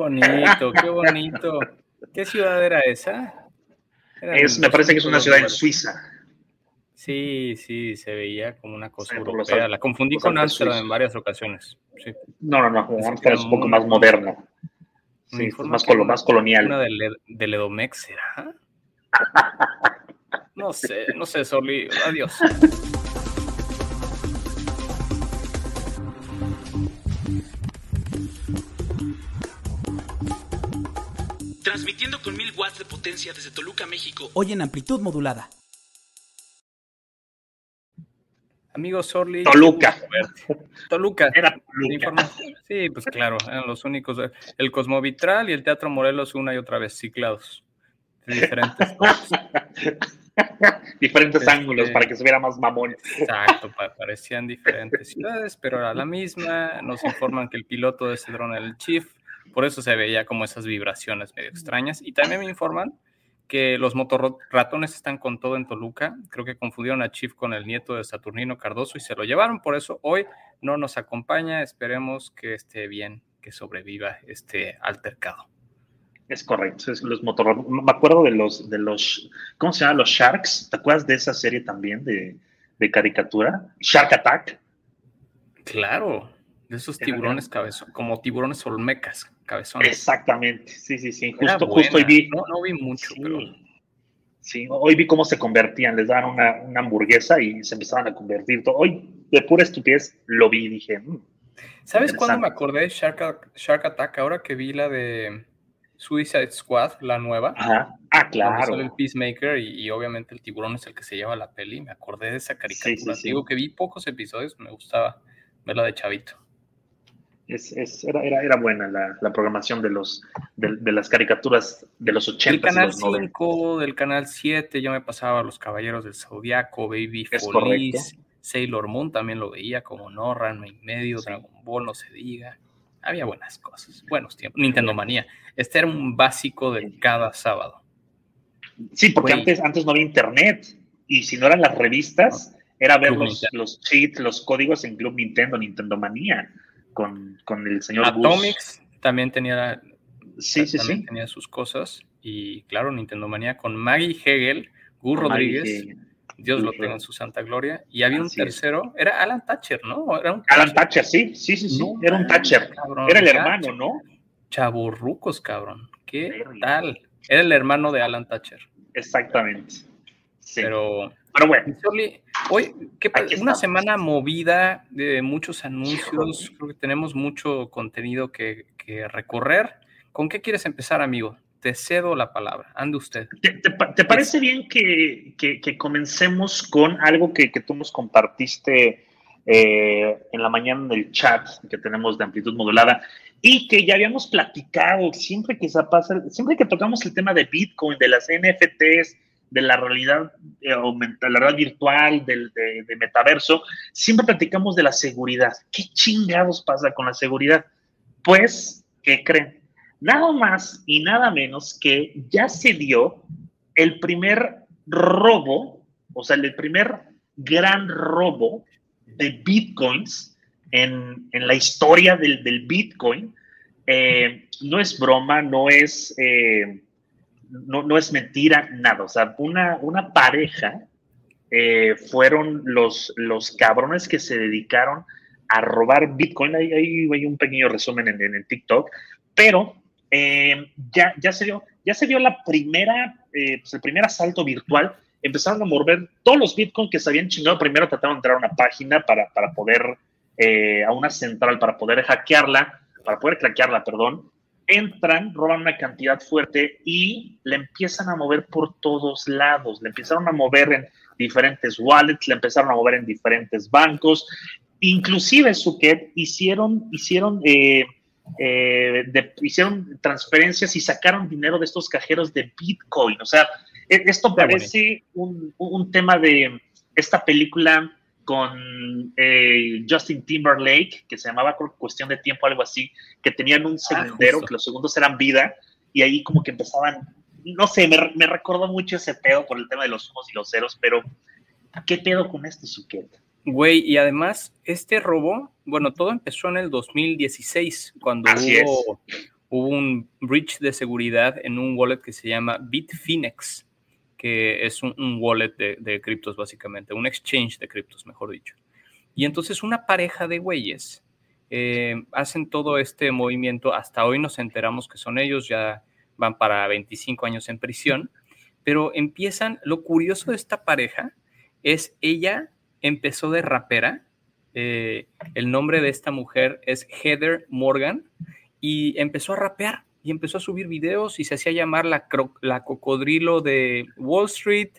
bonito, qué bonito. ¿Qué ciudad era esa? es, me parece que es una ciudad en Suiza. Sí, sí, se veía como una cosa europea. La confundí con Amsterdam en varias ocasiones. No, no, no, Amsterdam es un poco más moderno. Sí, es más, más colonial. Una de, de Ledomex, ¿será? no sé, no sé, Soli. Adiós. Watts de potencia desde Toluca, México. Hoy en amplitud modulada. Amigo Sorli. Toluca. Toluca. Era Toluca. Sí, pues claro, eran los únicos. El Cosmovitral y el Teatro Morelos una y otra vez ciclados. Diferentes diferentes este, ángulos para que se viera más mamón. Exacto, parecían diferentes ciudades, pero era la misma. Nos informan que el piloto de ese dron era el Chief, por eso se veía como esas vibraciones medio extrañas. Y también me informan que los motorratones están con todo en Toluca. Creo que confundieron a Chief con el nieto de Saturnino Cardoso y se lo llevaron. Por eso hoy no nos acompaña. Esperemos que esté bien, que sobreviva este altercado. Es correcto, es los motorratones. Me acuerdo de los, de los, ¿cómo se llama? Los Sharks. ¿Te acuerdas de esa serie también de, de caricatura? Shark Attack. Claro, de esos tiburones cabezones, como tiburones olmecas cabezones. Exactamente, sí, sí, sí. Justo, justo hoy vi. No, no vi mucho, sí, pero. Sí, hoy vi cómo se convertían, les daban una, una, hamburguesa y se empezaban a convertir. Hoy, de pura estupidez, lo vi y dije. Mm, ¿Sabes cuándo me acordé de Shark, Shark Attack? Ahora que vi la de Suicide Squad, la nueva. Ajá. Ah, claro. el Peacemaker y, obviamente el tiburón es el que se lleva la peli. Me acordé de esa caricatura. Digo que vi pocos episodios, me gustaba verla de chavito es, era, era, era, buena la, la programación de, los, de, las caricaturas de los 80. Del canal 5, del canal 7, yo me pasaba Los Caballeros del Zodiaco, Baby Feliz, Sailor Moon también lo veía como no, Ranma y medio, Dragon Ball, no se diga. Había buenas cosas, buenos tiempos. Nintendo Manía. Este era un básico de cada sábado. Sí, porque antes, antes no había internet. Y si no eran las revistas, era ver los, los, cheats, los códigos en Club Nintendo, Nintendo Manía con, con el señor Atomics también tenía, sí, sí, sí. tenía sus cosas. Y claro, Nintendo Manía con Maggie Hegel, Gus Rodríguez. Dios lo tenga en su santa gloria. Y había un tercero, era Alan Thatcher, ¿no? Era un Alan Thatcher, sí, sí, sí, sí. era un Thatcher. era el hermano, ¿no? Chaburrucos, cabrón. ¿Qué tal? Era el hermano de Alan Thatcher. Exactamente. Sí. Pero pero bueno. Hoy, ¿qué Una semana movida de muchos anuncios. Creo que tenemos mucho contenido que, recorrer. ¿Con qué quieres empezar, amigo? Te cedo la palabra. Ande usted. ¿Te, parece bien que, comencemos con algo que, tú nos compartiste eh, en la mañana en el chat que tenemos de amplitud modulada y que ya habíamos platicado siempre que se pasa, siempre que tocamos el tema de Bitcoin, de las NFTs, de la realidad eh, la realidad virtual, del de, metaverso, siempre platicamos de la seguridad. ¿Qué chingados pasa con la seguridad? Pues, ¿qué creen? Nada más y nada menos que ya se dio el primer robo, o sea, el primer gran robo de bitcoins en, la historia del, Bitcoin. Eh, no es broma, no es... Eh, no, no, es mentira nada. O sea, una, una pareja eh, fueron los, los cabrones que se dedicaron a robar Bitcoin. Ahí, hay un pequeño resumen en, el TikTok, pero eh, ya, ya, se dio, ya se dio la primera, eh, pues el primer asalto virtual. Empezaron a mover todos los Bitcoin que se habían chingado. Primero trataron de entrar a una página para, para poder, a una central, para poder hackearla, para poder craquearla, perdón entran, roban una cantidad fuerte y le empiezan a mover por todos lados. Le empezaron a mover en diferentes wallets, le empezaron a mover en diferentes bancos. Inclusive, Suket, hicieron, hicieron, eh, eh, hicieron transferencias y sacaron dinero de estos cajeros de Bitcoin. O sea, e, esto parece un, un tema de esta película con eh, Justin Timberlake, que se llamaba Cuestión de Tiempo, algo así, que tenían un ah, segundero, que los segundos eran vida, y ahí como que empezaban, no sé, me, me recordó mucho ese pedo por el tema de los unos y los ceros, pero ¿qué pedo con este suquete? Güey, y además, este robo, bueno, todo empezó en el 2016, cuando hubo hubo un breach de seguridad en un wallet que se llama Bitfinex, que es un, wallet de, criptos básicamente, un exchange de criptos, mejor dicho. Y entonces una pareja de güeyes eh, hacen todo este movimiento, hasta hoy nos enteramos que son ellos, ya van para 25 años en prisión, pero empiezan, lo curioso de esta pareja es ella empezó de rapera, eh, el nombre de esta mujer es Heather Morgan, y empezó a rapear y empezó a subir videos y se hacía llamar la, la cocodrilo de Wall Street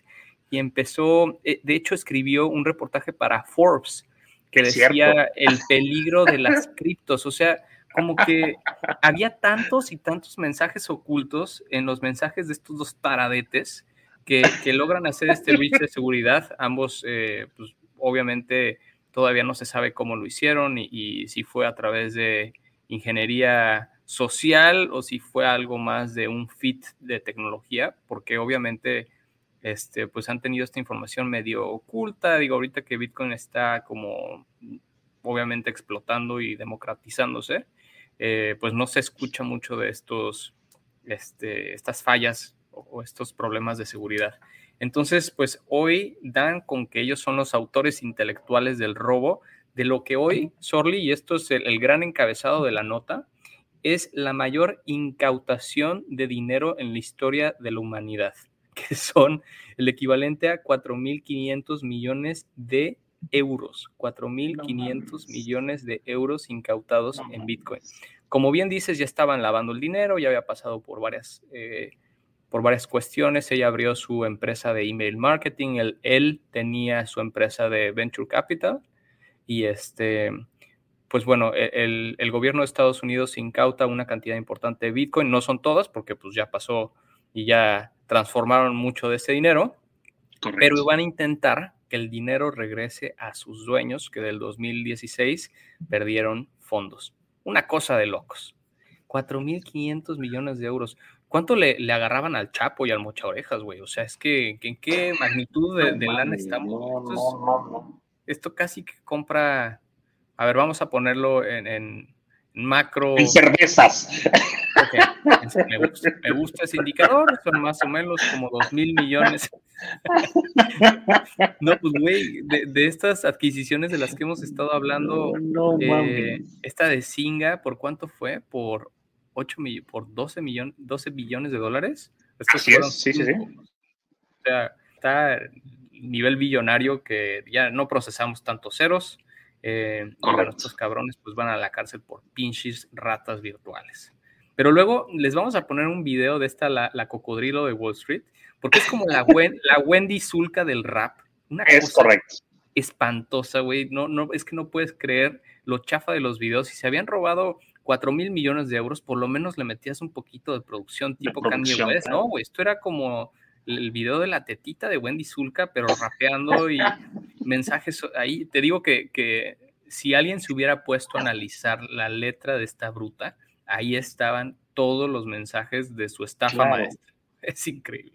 y empezó, eh, de hecho escribió un reportaje para Forbes que decía el peligro de las criptos, o sea, como que había tantos y tantos mensajes ocultos en los mensajes de estos dos paradetes que, logran hacer este breach de seguridad. Ambos, eh, pues obviamente todavía no se sabe cómo lo hicieron y, si fue a través de ingeniería social o si fue algo más de un fit de tecnología, porque obviamente este, pues han tenido esta información medio oculta. Digo, ahorita que Bitcoin está como obviamente explotando y democratizándose, eh, pues no se escucha mucho de estos, este, estas fallas o, estos problemas de seguridad. Entonces, pues hoy dan con que ellos son los autores intelectuales del robo, de lo que hoy, Sorly, y esto es el, gran encabezado de la nota, es la mayor incautación de dinero en la historia de la humanidad, que son el equivalente a 4.500 millones de euros, 4.500 millones de euros incautados en Bitcoin. Como bien dices, ya estaban lavando el dinero, ya había pasado por varias, eh, por varias cuestiones. Ella abrió su empresa de email marketing, él, él tenía su empresa de venture capital y este, pues bueno, e, el, el, gobierno de Estados Unidos incauta una cantidad importante de Bitcoin, no son todas porque pues ya pasó y ya transformaron mucho de ese dinero, pero van a intentar que el dinero regrese a sus dueños que del 2016 perdieron fondos. Una cosa de locos. 4.500 millones de euros. ¿Cuánto le, agarraban al Chapo y al Mocha Orejas, güey? O sea, es que ¿en qué magnitud de, de lana estamos? Esto, casi que compra. A ver, vamos a ponerlo en macro. En cervezas. Me, gusta, ese indicador, son más o menos como dos mil millones. no, pues güey, de, estas adquisiciones de las que hemos estado hablando, eh, esta de Singa, ¿por cuánto fue? Por 8 por 12 millones, 12 billones de dólares. Así es, sí, sí, sí. O sea, está nivel billonario que ya no procesamos tantos ceros. Eh, y estos cabrones pues van a la cárcel por pinches ratas virtuales. Pero luego les vamos a poner un video de esta, la, cocodrilo de Wall Street, porque es como la, la Wendy Zulka del rap. Una es correcto. Espantosa, güey. No, no, es que no puedes creer lo chafa de los videos. Si se habían robado 4 mil millones de euros, por lo menos le metías un poquito de producción tipo Kanye West, ¿no? Güey, esto era como el video de la tetita de Wendy Zulka, pero rapeando y mensajes ahí. Te digo que, que si alguien se hubiera puesto a analizar la letra de esta bruta, ahí estaban todos los mensajes de su estafa maestra. Es increíble.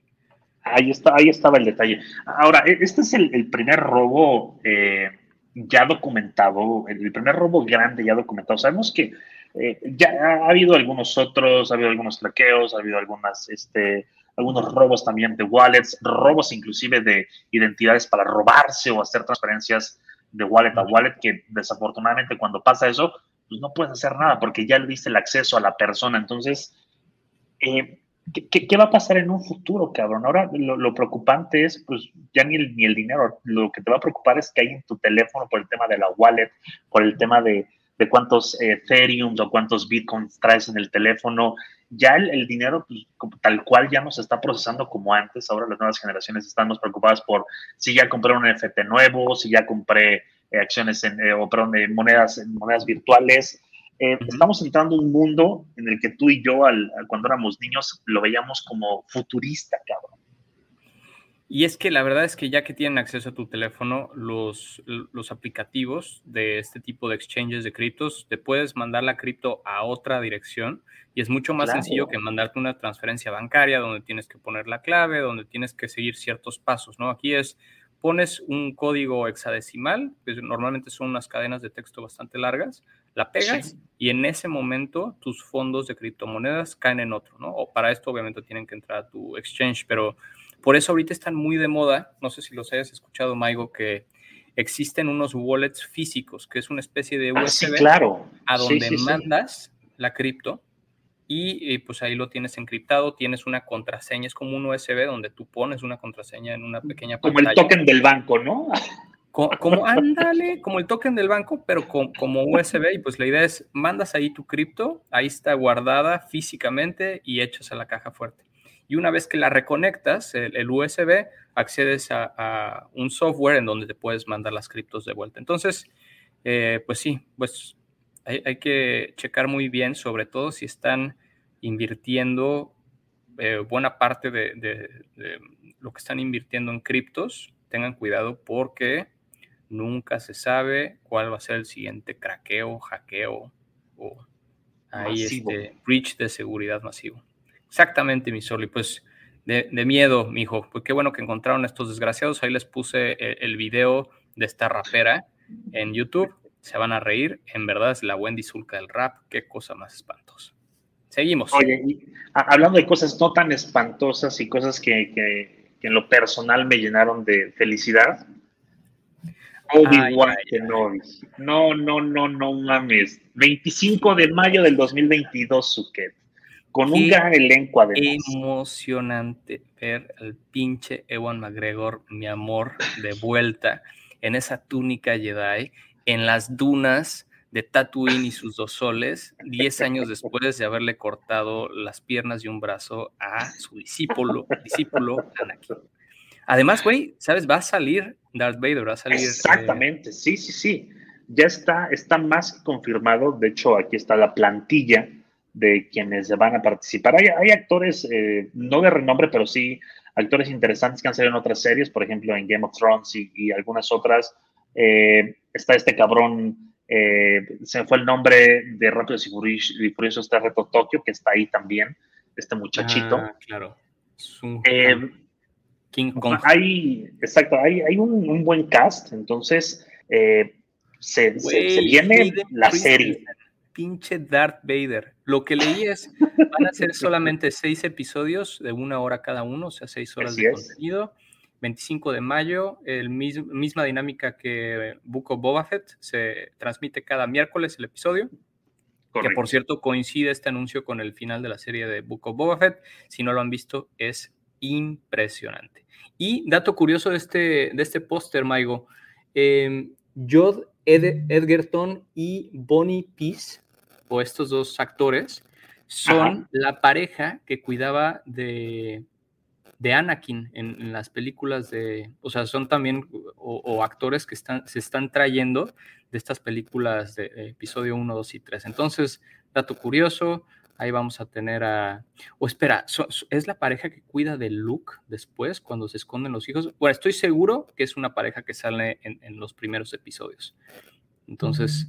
Ahí, está, ahí estaba el detalle. Ahora, e, este es el, primer robo eh, ya documentado, el primer robo grande ya documentado. Sabemos que eh, ya ha habido algunos otros, ha habido algunos traqueos, ha habido algunas, este, algunos robos también de wallets, robos inclusive de identidades para robarse o hacer transferencias de wallet a wallet, que desafortunadamente cuando pasa eso, pues no puedes hacer nada porque ya le diste el acceso a la persona. Entonces, eh, ¿qué, va a pasar en un futuro, cabrón? Ahora lo, preocupante es, pues ya ni el, ni el dinero, lo que te va a preocupar es que hay en tu teléfono por el tema de la wallet, por el tema de, de cuántos eh, Ethereum o cuántos Bitcoins traes en el teléfono. Ya el, dinero, pues, tal cual, ya no se está procesando como antes. Ahora las nuevas generaciones están más preocupadas por si ya compré un NFT nuevo, si ya compré eh, acciones en, eh, o perdón, monedas, monedas virtuales. Estamos entrando en un mundo en el que tú y yo, al, cuando éramos niños, lo veíamos como futurista, cabrón. Y es que la verdad es que ya que tienen acceso a tu teléfono, los, los aplicativos de este tipo de exchanges de criptos, te puedes mandar la cripto a otra dirección y es mucho más sencillo que mandarte una transferencia bancaria donde tienes que poner la clave, donde tienes que seguir ciertos pasos, ¿no? Aquí es pones un código hexadecimal, que normalmente son unas cadenas de texto bastante largas, La pegas y en ese momento tus fondos de criptomonedas caen en otro, ¿no? O para esto obviamente tienen que entrar a tu exchange, pero por eso ahorita están muy de moda, no sé si los hayas escuchado, Maigo, que existen unos wallets físicos, que es una especie de USB ah, claro. a donde mandas la cripto y pues ahí lo tienes encriptado, tienes una contraseña, es como un USB donde tú pones una contraseña en una pequeña como pantalla. Como el token del banco, ¿no? Como, ándale, como el token del banco, pero como USB. Y pues la idea es, mandas ahí tu cripto, ahí está guardada físicamente y echas a la caja fuerte. Y una vez que la reconectas, el, USB, accedes a, un software en donde te puedes mandar las criptos de vuelta. Entonces, eh, pues sí, pues hay, que checar muy bien, sobre todo si están invirtiendo eh, buena parte de, de, lo que están invirtiendo en criptos. Tengan cuidado porque nunca se sabe cuál va a ser el siguiente craqueo, hackeo o ahí este breach de seguridad masivo. Exactamente, mi Soli. Pues de, miedo, mi hijo. Pues qué bueno que encontraron estos desgraciados. Ahí les puse el, el, video de esta rapera en YouTube. Se van a reír. En verdad es la Wendy Zulka del rap. Qué cosa más espantosa. Seguimos. Oye, hablando de cosas no tan espantosas y cosas que, que, que en lo personal me llenaron de felicidad. Obi-Wan Kenobi. No, no, no, no mames. 25 de mayo del 2022, Suket. Con un gran elenco además. Emocionante ver al pinche Ewan McGregor, mi amor, de vuelta en esa túnica Jedi, en las dunas de Tatooine y sus dos soles, 10 años después de haberle cortado las piernas y un brazo a su discípulo, discípulo Anakin. Además, güey, ¿sabes? Va a salir Darth Vader, va a salir. Exactamente, sí, sí, sí. Ya está, está más confirmado. De hecho, aquí está la plantilla de quienes van a participar. Hay, actores, eh, no de renombre, pero sí actores interesantes que han salido en otras series, por ejemplo, en Game of Thrones y, algunas otras. Eh, está este cabrón, eh, se me fue el nombre de Rápidos y Furiosos, este Reto Tokio, que está ahí también, este muchachito. Ah, claro. King Kong. Hay, exacto, hay, hay un, buen cast, entonces eh, se, viene la serie. Pinche Darth Vader. Lo que leí es, van a ser solamente seis episodios de una hora cada uno, o sea, seis horas de contenido. 25 de mayo, el misma dinámica que Book of Boba Fett, se transmite cada miércoles el episodio. Que por cierto coincide este anuncio con el final de la serie de of Boba Fett. Si no lo han visto, es impresionante. Y dato curioso de este, de este póster, Maigo, eh, Jod Edgerton y Bonnie Peace, o estos dos actores, son la pareja que cuidaba de, de Anakin en, las películas de, o sea, son también o, actores que están, se están trayendo de estas películas de, de episodio 1, 2 y 3. Entonces, dato curioso, Ahí vamos a tener a... O espera, ¿es la pareja que cuida de Luke después cuando se esconden los hijos? Bueno, estoy seguro que es una pareja que sale en, los primeros episodios. Entonces,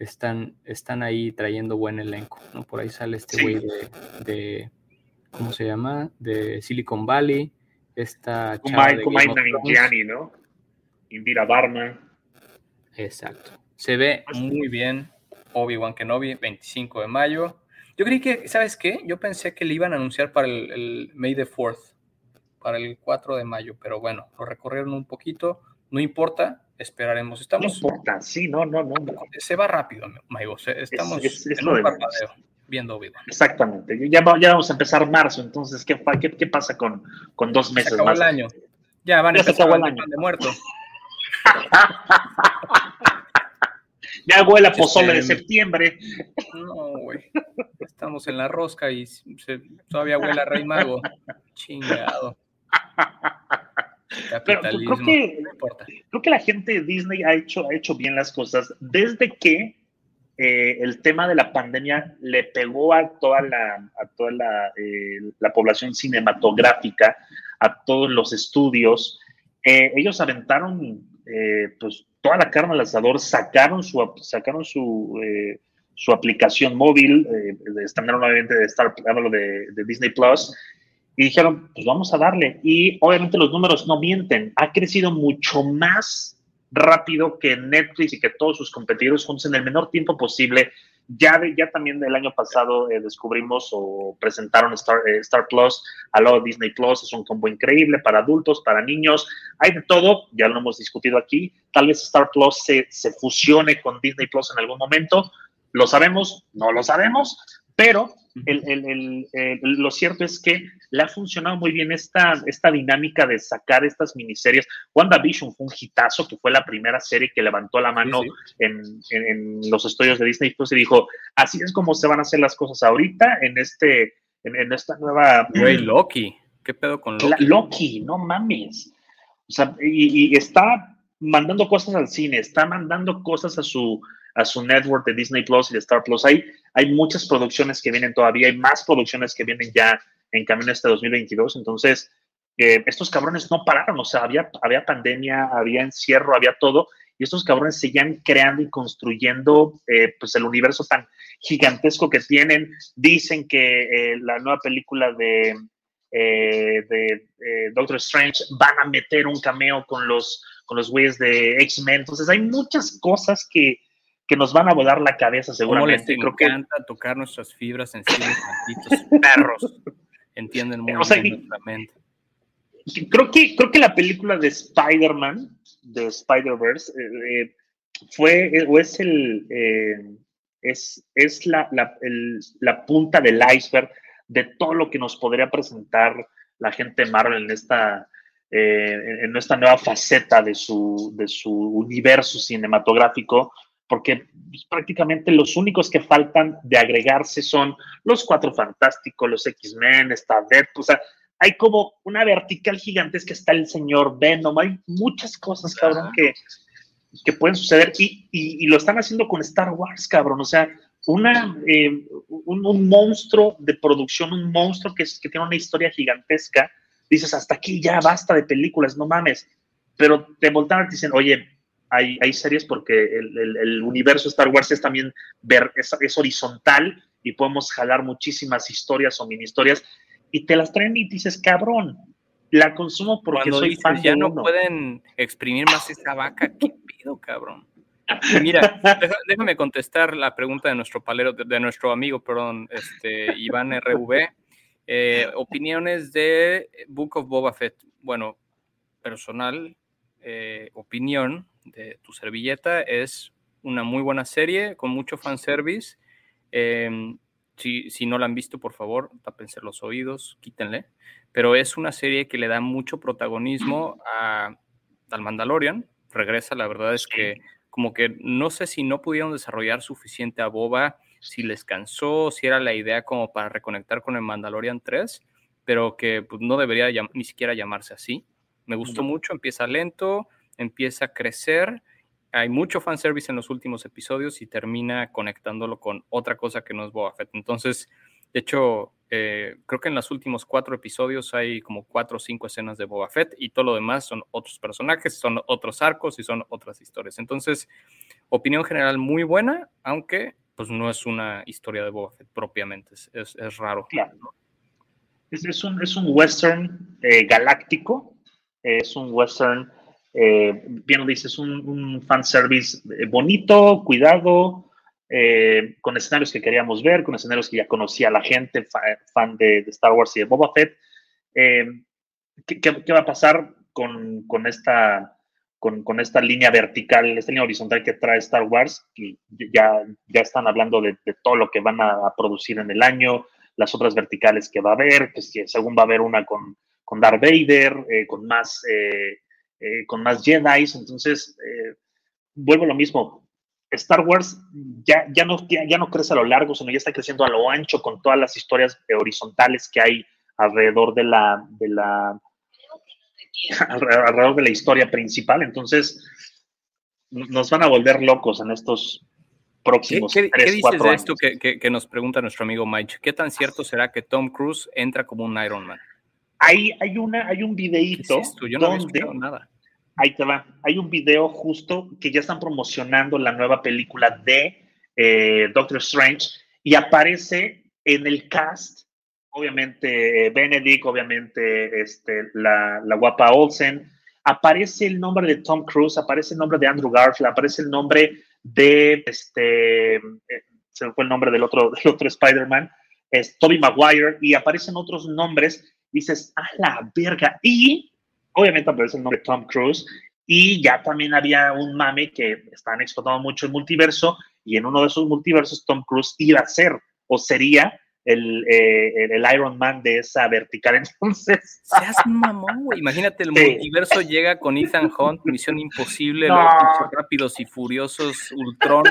están, están ahí trayendo buen elenco, ¿no? Por ahí sale este güey de, ¿Cómo se llama? De Silicon Valley. Esta chava de ¿no? Indira Barma. Exacto. Se ve muy bien Obi-Wan Kenobi, 25 de mayo. Yo creí que, ¿sabes qué? Yo pensé que le iban a anunciar para el, May the 4th, para el 4 de mayo, pero bueno, lo recorrieron un poquito, no importa, esperaremos. Estamos, no importa, sí, no, no, no. Se va rápido, Maigo, estamos en un parpadeo viendo video. Exactamente, ya, ya, vamos a empezar marzo, entonces, ¿qué, qué, qué pasa con, con dos meses se más? el año. Ya van a empezar el año. de muertos. Ya huele pozole de este, septiembre. No, güey. Estamos en la rosca y todavía huele a Rey Mago. Chingado. Capitalismo. creo, que, creo que la gente de Disney ha hecho, ha hecho bien las cosas desde que eh, el tema de la pandemia le pegó a toda la, a toda la, eh, la población cinematográfica, a todos los estudios. Eh, ellos aventaron pues toda la carne al asador, sacaron su, sacaron su, su aplicación móvil, también obviamente de Star, de, de Disney Plus, y dijeron, pues vamos a darle. Y obviamente los números no mienten, ha crecido mucho más rápido que Netflix y que todos sus competidores juntos en el menor tiempo posible. Ya, ya también el año pasado eh, descubrimos o presentaron Star, eh, Star Plus lado de Disney Plus. Es un combo increíble para adultos, para niños. Hay de todo, ya lo hemos discutido aquí. Tal vez Star Plus se, se fusione con Disney Plus en algún momento. ¿Lo sabemos? No lo sabemos, pero lo cierto es que le ha funcionado muy bien esta, esta dinámica de sacar estas miniseries. WandaVision fue un hitazo, que fue la primera serie que levantó la mano En, los estudios de Disney Plus y dijo, así es como se van a hacer las cosas ahorita en, este, en, esta nueva... Güey, Loki. ¿Qué pedo con Loki? Loki, no mames. O sea, y está mandando cosas al cine, está mandando cosas a su a su network de Disney Plus y de Star Plus. Hay, hay muchas producciones que vienen todavía, hay más producciones que vienen ya en camino este 2022. Entonces, eh, estos cabrones no pararon, o sea, había, había pandemia, había encierro, había todo, y estos cabrones seguían creando y construyendo eh, pues el universo tan gigantesco que tienen. Dicen que eh, la nueva película de, de Doctor Strange van a meter un cameo con los con los güeyes de X-Men. Entonces hay muchas cosas que, que nos van a volar la cabeza seguramente. Creo que encanta tocar nuestras fibras sensibles, malditos perros. Entienden muy bien nuestra mente. Creo que, creo que la película de Spider-Man, de Spider-Verse, eh, eh, fue o es el eh, es, es la, la, la, punta del iceberg de todo lo que nos podría presentar la gente Marvel en esta en esta nueva faceta de su, de su universo cinematográfico porque pues, prácticamente los únicos que faltan de agregarse son los Cuatro Fantásticos, los X-Men, está Deadpool, o sea, hay como una vertical gigantesca, está el señor Venom, hay muchas cosas, cabrón, que, que pueden suceder y, y, lo están haciendo con Star Wars, cabrón, o sea, una, eh, un, monstruo de producción, un monstruo que, que tiene una historia gigantesca, dices, hasta aquí ya basta de películas, no mames, pero te voltean y te dicen, oye, hay, series porque el, universo Star Wars es también ver, es, horizontal y podemos jalar muchísimas historias o mini historias y te las traen y dices, cabrón, la consumo porque soy fan Ya no pueden exprimir más esta vaca, ¿qué pido, cabrón? Mira, déjame contestar la pregunta de nuestro palero, de, nuestro amigo, perdón, este, Iván RV. Eh, opiniones de Book of Boba Fett. Bueno, personal, eh, opinión, de tu servilleta. Es una muy buena serie con mucho fanservice. Eh, si, si no la han visto, por favor, tápense los oídos, quítenle. Pero es una serie que le da mucho protagonismo a, al Mandalorian. Regresa, la verdad es que como que no sé si no pudieron desarrollar suficiente a Boba, si les cansó, si era la idea como para reconectar con el Mandalorian 3, pero que pues, no debería ni siquiera llamarse así. Me gustó mucho, empieza lento, empieza a crecer. Hay mucho fanservice en los últimos episodios y termina conectándolo con otra cosa que no es Boba Fett. Entonces, de hecho, eh, creo que en los últimos cuatro episodios hay como cuatro o cinco escenas de Boba Fett y todo lo demás son otros personajes, son otros arcos y son otras historias. Entonces, opinión general muy buena, aunque pues no es una historia de Boba Fett propiamente, es, raro. Claro. Es, un, es un western eh, galáctico, es un western eh, bien lo dices, un, un fanservice eh, bonito, cuidado, eh, con escenarios que queríamos ver, con escenarios que ya conocía la gente, fan de, Star Wars y de Boba Fett. ¿qué, va a pasar con, con esta, con, con, esta línea vertical, esta línea horizontal que trae Star Wars? Y ya, ya están hablando de, todo lo que van a, producir en el año, las otras verticales que va a haber, que según va a haber una con, con Darth Vader, con más eh, con más Jedi, entonces eh, vuelvo a lo mismo. Star Wars ya, ya, no, ya, no crece a lo largo, sino ya está creciendo a lo ancho con todas las historias horizontales que hay alrededor de la, de la alrededor de la historia principal. Entonces, nos van a volver locos en estos próximos ¿Qué, qué, dices de esto que, que, nos pregunta nuestro amigo Mike? ¿Qué tan cierto será que Tom Cruise entra como un Iron Man? Hay, hay, una, hay un videíto Yo no donde, nada. Ahí te va. Hay un video justo que ya están promocionando la nueva película de eh, Doctor Strange y aparece en el cast, obviamente Benedict, obviamente este, la, la guapa Olsen, aparece el nombre de Tom Cruise, aparece el nombre de Andrew Garfield, aparece el nombre de este, eh, se fue el nombre del otro, del otro Spider-Man, es Tobey Maguire, y aparecen otros nombres, dices, a la verga. Y obviamente aparece el nombre Tom Cruise, y ya también había un mame que estaban explotando mucho el multiverso, y en uno de esos multiversos Tom Cruise iba a ser o sería el, eh, el, Iron Man de esa vertical. Entonces. Seas mamón, güey. Imagínate, el multiverso llega con Ethan Hunt, Misión Imposible, los rápidos y furiosos, Ultron.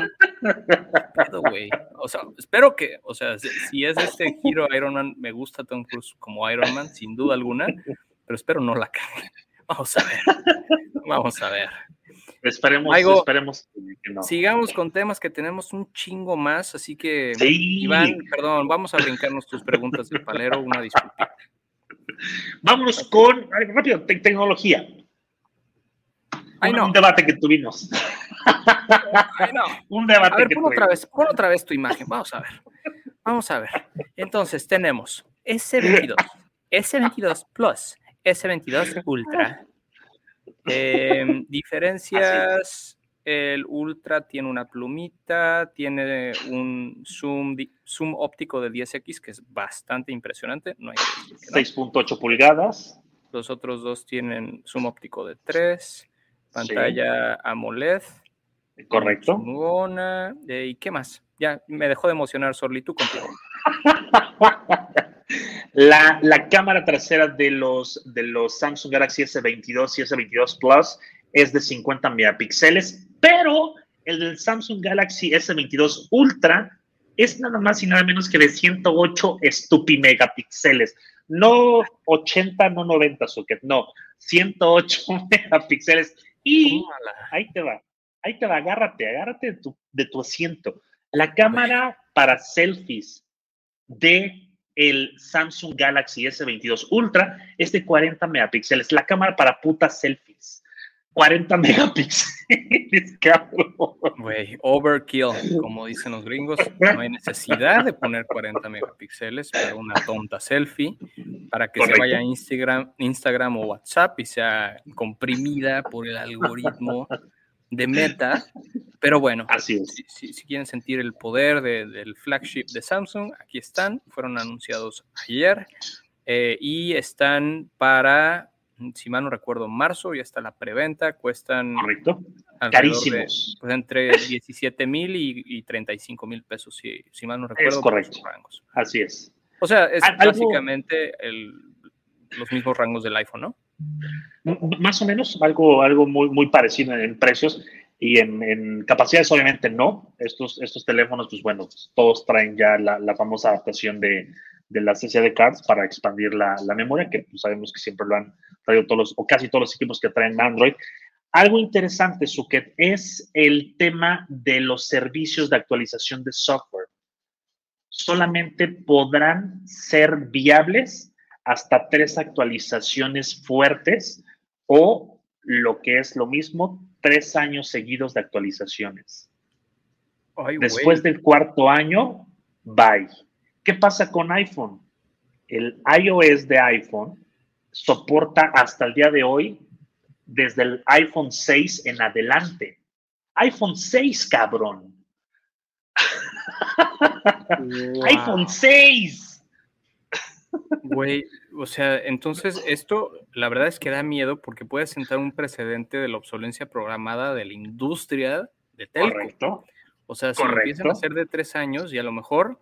güey. O sea, espero que, o sea, si es este giro Iron Man, me gusta Tom Cruise como Iron Man, sin duda alguna, pero espero no la caguen. Vamos a ver. Vamos a ver. Esperemos, esperemos que no. Sigamos con temas que tenemos un chingo más, así que Iván, perdón, vamos a brincarnos tus preguntas del palero, una disculpa. Vámonos con, rápido, tecnología. Un debate que tuvimos. Un debate a ver, que pon otra vez, pon otra vez tu imagen, vamos a ver. Vamos a ver. Entonces tenemos S22, S22 Plus, S22 Ultra, eh, diferencias, el Ultra tiene una plumita, tiene un zoom, zoom óptico de 10x que es bastante impresionante. No 6.8 pulgadas. Los otros dos tienen zoom óptico de 3, pantalla AMOLED. Correcto. Eh, ¿Y qué más? Ya me dejó de emocionar, Sorli, tú contigo. La, cámara trasera de los, de los Samsung Galaxy S22 y S22 Plus es de 50 megapíxeles, pero el del Samsung Galaxy S22 Ultra es nada más y nada menos que de 108 megapíxeles. No 80, no 90, Suket, no, 108 megapíxeles. Y ahí te va, ahí te va, agárrate, agárrate de tu, de tu asiento. La cámara para selfies de el Samsung Galaxy S22 Ultra es de 40 megapíxeles. La cámara para putas selfies. 40 megapíxeles, cabrón. Güey, overkill, como dicen los gringos. No hay necesidad de poner 40 megapíxeles para una tonta selfie, para que se vaya a Instagram, Instagram o WhatsApp y sea comprimida por el algoritmo de Meta. Pero bueno, Así Si, quieren sentir el poder del flagship de Samsung, aquí están. Fueron anunciados ayer eh, y están para, si mal no recuerdo, marzo. Ya está la preventa. Cuestan. Correcto. Carísimos. pues entre 17 mil y, 35 mil pesos, si, si mal no recuerdo. Es correcto. Así es. O sea, es básicamente los mismos rangos del iPhone, ¿no? Más o menos, algo, algo muy, muy parecido en, precios y en, capacidades obviamente no. Estos, estos teléfonos, pues bueno, todos traen ya la, la famosa adaptación de, de las de cards para expandir la, la memoria, que pues, sabemos que siempre lo han traído todos o casi todos los equipos que traen Android. Algo interesante, Suket, es el tema de los servicios de actualización de software. Solamente podrán ser viables hasta tres actualizaciones fuertes o lo que es lo mismo, tres años seguidos de actualizaciones. Después del cuarto año, bye. ¿Qué pasa con iPhone? El iOS de iPhone soporta hasta el día de hoy, desde el iPhone 6 en adelante. iPhone 6, cabrón. iPhone 6. Güey, o sea, entonces esto la verdad es que da miedo porque puede sentar un precedente de la obsolencia programada de la industria de telco. Correcto. O sea, si empiezan a ser de tres años y a lo mejor,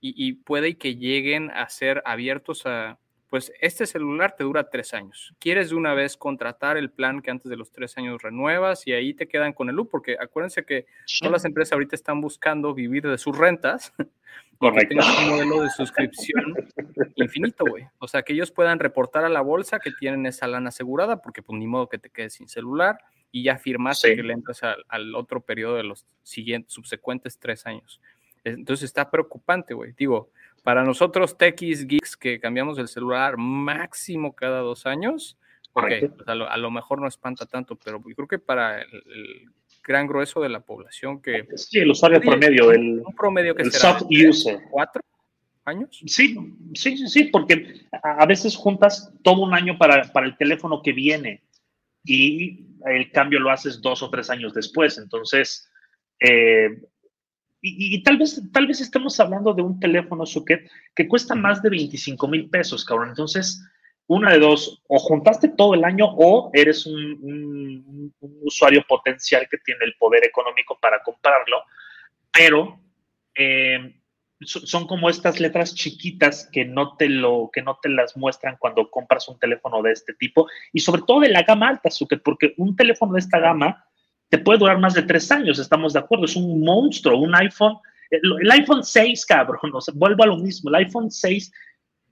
y, y, puede que lleguen a ser abiertos a, pues este celular te dura tres años. Quieres de una vez contratar el plan que antes de los tres años renuevas y ahí te quedan con el loop, porque acuérdense que todas las empresas ahorita están buscando vivir de sus rentas. Correcto. Que un modelo de suscripción infinito, güey. O sea, que ellos puedan reportar a la bolsa que tienen esa lana asegurada, porque pues ni modo que te quedes sin celular y ya firmaste que le entras al, al, otro periodo de los siguientes, subsecuentes tres años. Entonces está preocupante, güey. Digo, para nosotros, techies, geeks, que cambiamos el celular máximo cada dos años, ok, pues, a, lo, mejor no espanta tanto, pero yo creo que para el, gran grueso de la población que... Sí, el usuario promedio, el, un promedio que el soft user. ¿Cuatro años? Sí, sí, sí, sí, porque a, veces juntas todo un año para, para el teléfono que viene y el cambio lo haces dos o tres años después. Entonces, eh, y, tal, vez, tal vez estemos hablando de un teléfono, Suket, que cuesta más de 25 mil pesos, cabrón. Entonces, una de dos, o juntaste todo el año o eres un, usuario potencial que tiene el poder económico para comprarlo, pero eh, son como estas letras chiquitas que no te lo que no te las muestran cuando compras un teléfono de este tipo y sobre todo de la gama alta, porque un teléfono de esta gama te puede durar más de tres años, estamos de acuerdo, es un monstruo, un iPhone, el, iPhone 6, cabrón, vuelvo a lo mismo, el iPhone 6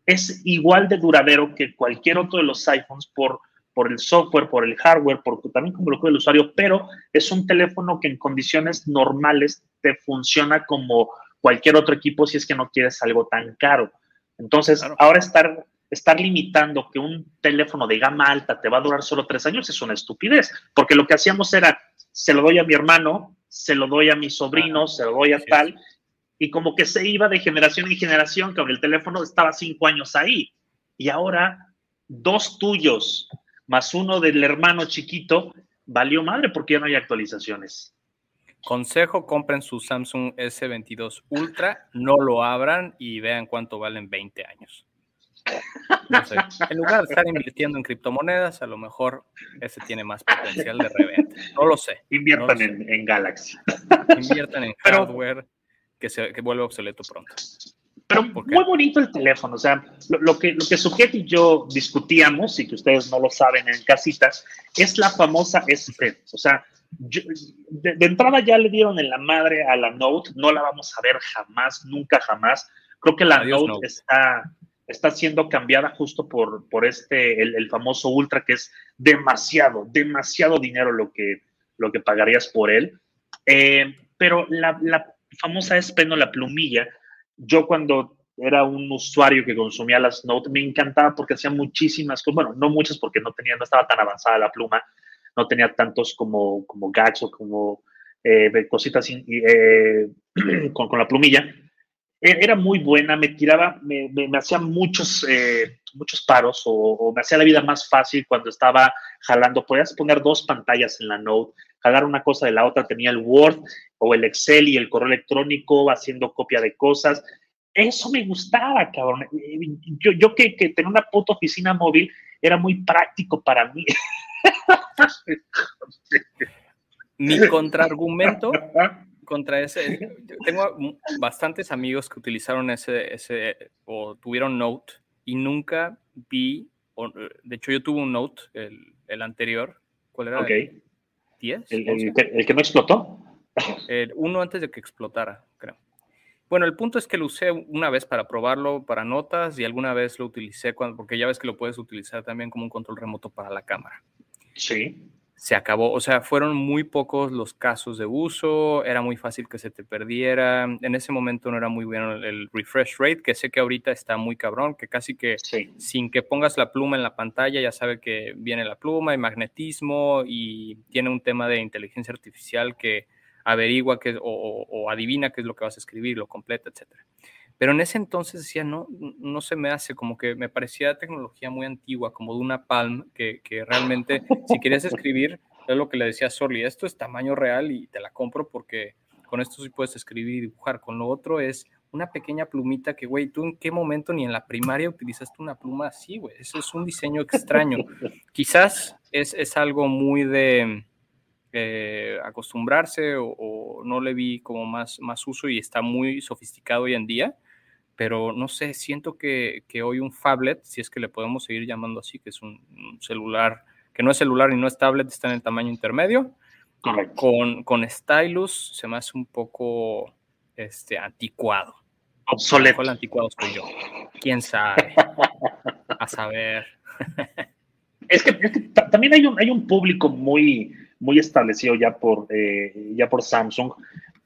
es igual de duradero que cualquier otro de los iPhones por, por el software, por el hardware, por también como lo que el usuario, pero es un teléfono que en condiciones normales te funciona como cualquier otro equipo si es que no quieres algo tan caro. Entonces, ahora estar, estar limitando que un teléfono de gama alta te va a durar solo tres años es una estupidez, porque lo que hacíamos era, se lo doy a mi hermano, se lo doy a mi sobrino, se lo doy a tal, y como que se iba de generación en generación, que el teléfono estaba cinco años ahí. Y ahora, dos tuyos más uno del hermano chiquito, valió madre porque ya no hay actualizaciones. Consejo, compren su Samsung S22 Ultra, no lo abran y vean cuánto valen 20 años. En lugar de estar invirtiendo en criptomonedas, a lo mejor ese tiene más potencial de reventa. No lo sé. Inviertan En, Galaxy. Inviertan en hardware que se que vuelve obsoleto pronto. Pero muy bonito el teléfono, o sea, lo, que, lo que Sujet y yo discutíamos, y que ustedes no lo saben en casitas, es la famosa S Pen. O sea, de, entrada ya le dieron en la madre a la Note, no la vamos a ver jamás, nunca jamás. Creo que la Note, Está, está siendo cambiada justo por, por este, el, famoso Ultra, que es demasiado, demasiado dinero lo que, lo que pagarías por él. Eh, pero la, la famosa S Pen o la plumilla, yo cuando era un usuario que consumía las Note, me encantaba porque hacía muchísimas cosas, bueno, no muchas porque no tenía, no estaba tan avanzada la pluma, no tenía tantos como, como gags o como eh, cositas eh, con, con, la plumilla. E, era muy buena, me tiraba, me, me, hacía muchos, eh, muchos paros o, me hacía la vida más fácil cuando estaba jalando. Podías poner dos pantallas en la Note, jalar una cosa de la otra, tenía el Word o el Excel y el correo electrónico haciendo copia de cosas. Eso me gustaba, cabrón. Yo, yo que, que tenía una puta oficina móvil, era muy práctico para mí. Mi contraargumento contra ese, tengo bastantes amigos que utilizaron ese, ese o tuvieron Note y nunca vi, de hecho yo tuve un Note, el, el anterior, ¿cuál era? Okay. ¿10? ¿El, que, no explotó? uno antes de que explotara, creo. Bueno, el punto es que lo usé una vez para probarlo para notas y alguna vez lo utilicé cuando, porque ya ves que lo puedes utilizar también como un control remoto para la cámara. Sí. Se acabó, o sea, fueron muy pocos los casos de uso, era muy fácil que se te perdiera. En ese momento no era muy bueno el, refresh rate, que sé que ahorita está muy cabrón, que casi que sin que pongas la pluma en la pantalla ya sabe que viene la pluma y magnetismo y tiene un tema de inteligencia artificial que averigua qué, o, o adivina qué es lo que vas a escribir, lo completa, etcétera. Pero en ese entonces decía, no, no se me hace, como que me parecía tecnología muy antigua, como de una Palm, que, que realmente, si querías escribir, es lo que le decía a Sorly, esto es tamaño real y te la compro porque con esto sí puedes escribir y dibujar. Con lo otro es una pequeña plumita que, güey, tú en qué momento ni en la primaria utilizaste una pluma así, güey. Eso es un diseño extraño. Quizás es, es algo muy de eh, acostumbrarse o, o, no le vi como más, más uso y está muy sofisticado hoy en día pero no sé, siento que, hoy un phablet, si es que le podemos seguir llamando así, que es un, celular, que no es celular y no es tablet, está en el tamaño intermedio, con, con stylus se me hace un poco este, anticuado. Obsoleto. el anticuado soy yo? ¿Quién sabe? A saber. es que, también hay un, hay un público muy, muy establecido ya por, eh, ya por Samsung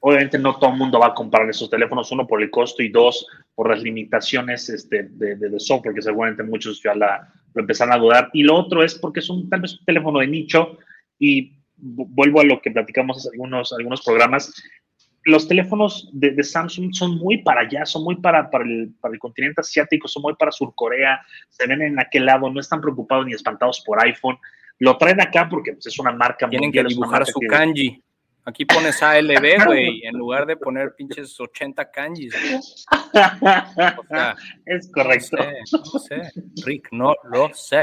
obviamente no todo el mundo va a comprar esos teléfonos, uno por el costo y dos por las limitaciones este, de, de, software, que seguramente muchos ya la, lo empezaron a dudar. Y lo otro es porque es un, tal vez un teléfono de nicho y vuelvo a lo que platicamos en algunos, algunos programas. Los teléfonos de, Samsung son muy para allá, son muy para, para, el, para el continente asiático, son muy para Surcorea, se ven en aquel lado, no están preocupados ni espantados por iPhone. lo traen acá porque pues, es una marca Tienen que dibujar su kanji. Aquí pones ALB, güey, en lugar de poner pinches 80 kanjis. es correcto. No sé, Rick, no lo sé.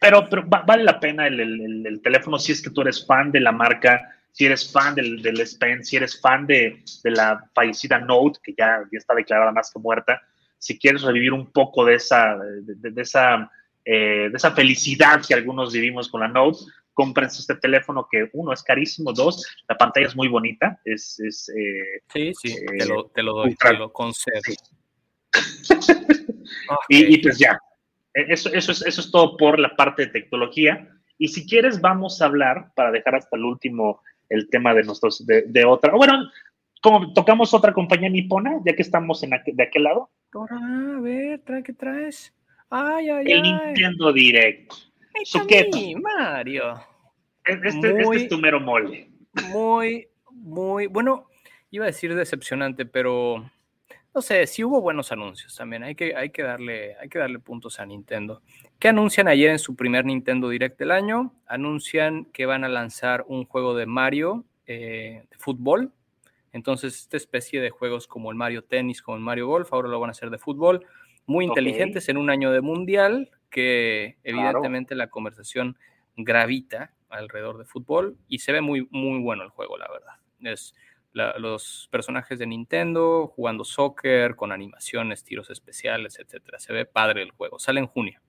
Pero, pero vale la pena el, teléfono si es que tú eres fan de la marca, si eres fan del, del S Pen, si eres fan de, la fallecida Note, que ya, ya está declarada más que muerta, si quieres revivir un poco de esa, de, esa, eh, de esa felicidad que algunos vivimos con la Note, cómprense este teléfono que uno es carísimo, dos, la pantalla es muy bonita, es... es eh, sí, sí, eh, te, lo, te, lo, doy, te lo concedo. y, pues ya, e, eso, eso, es, eso es todo por la parte de tecnología. Y si quieres, vamos a hablar, para dejar hasta el último el tema de nuestros, de, de otra, bueno, como tocamos otra compañía nipona, ya que estamos en de aquel lado. a ver, trae, ¿qué traes? Ay, ay, el Nintendo Direct. Suketo. Mario. Este, este, es tu mero mole. Muy, muy, bueno, iba a decir decepcionante, pero no sé, sí hubo buenos anuncios también. Hay que, hay que, darle, hay que darle puntos a Nintendo. ¿Qué anuncian ayer en su primer Nintendo Direct del año? Anuncian que van a lanzar un juego de Mario eh, de fútbol. Entonces, esta especie de juegos como el Mario Tennis, como el Mario Golf, ahora lo van a hacer de fútbol. Muy inteligentes en un año de mundial que evidentemente la conversación gravita alrededor de fútbol y se ve muy, muy bueno el juego, la verdad. Es los personajes de Nintendo jugando soccer con animaciones, tiros especiales, etcétera. Se ve padre el juego. Sale en junio.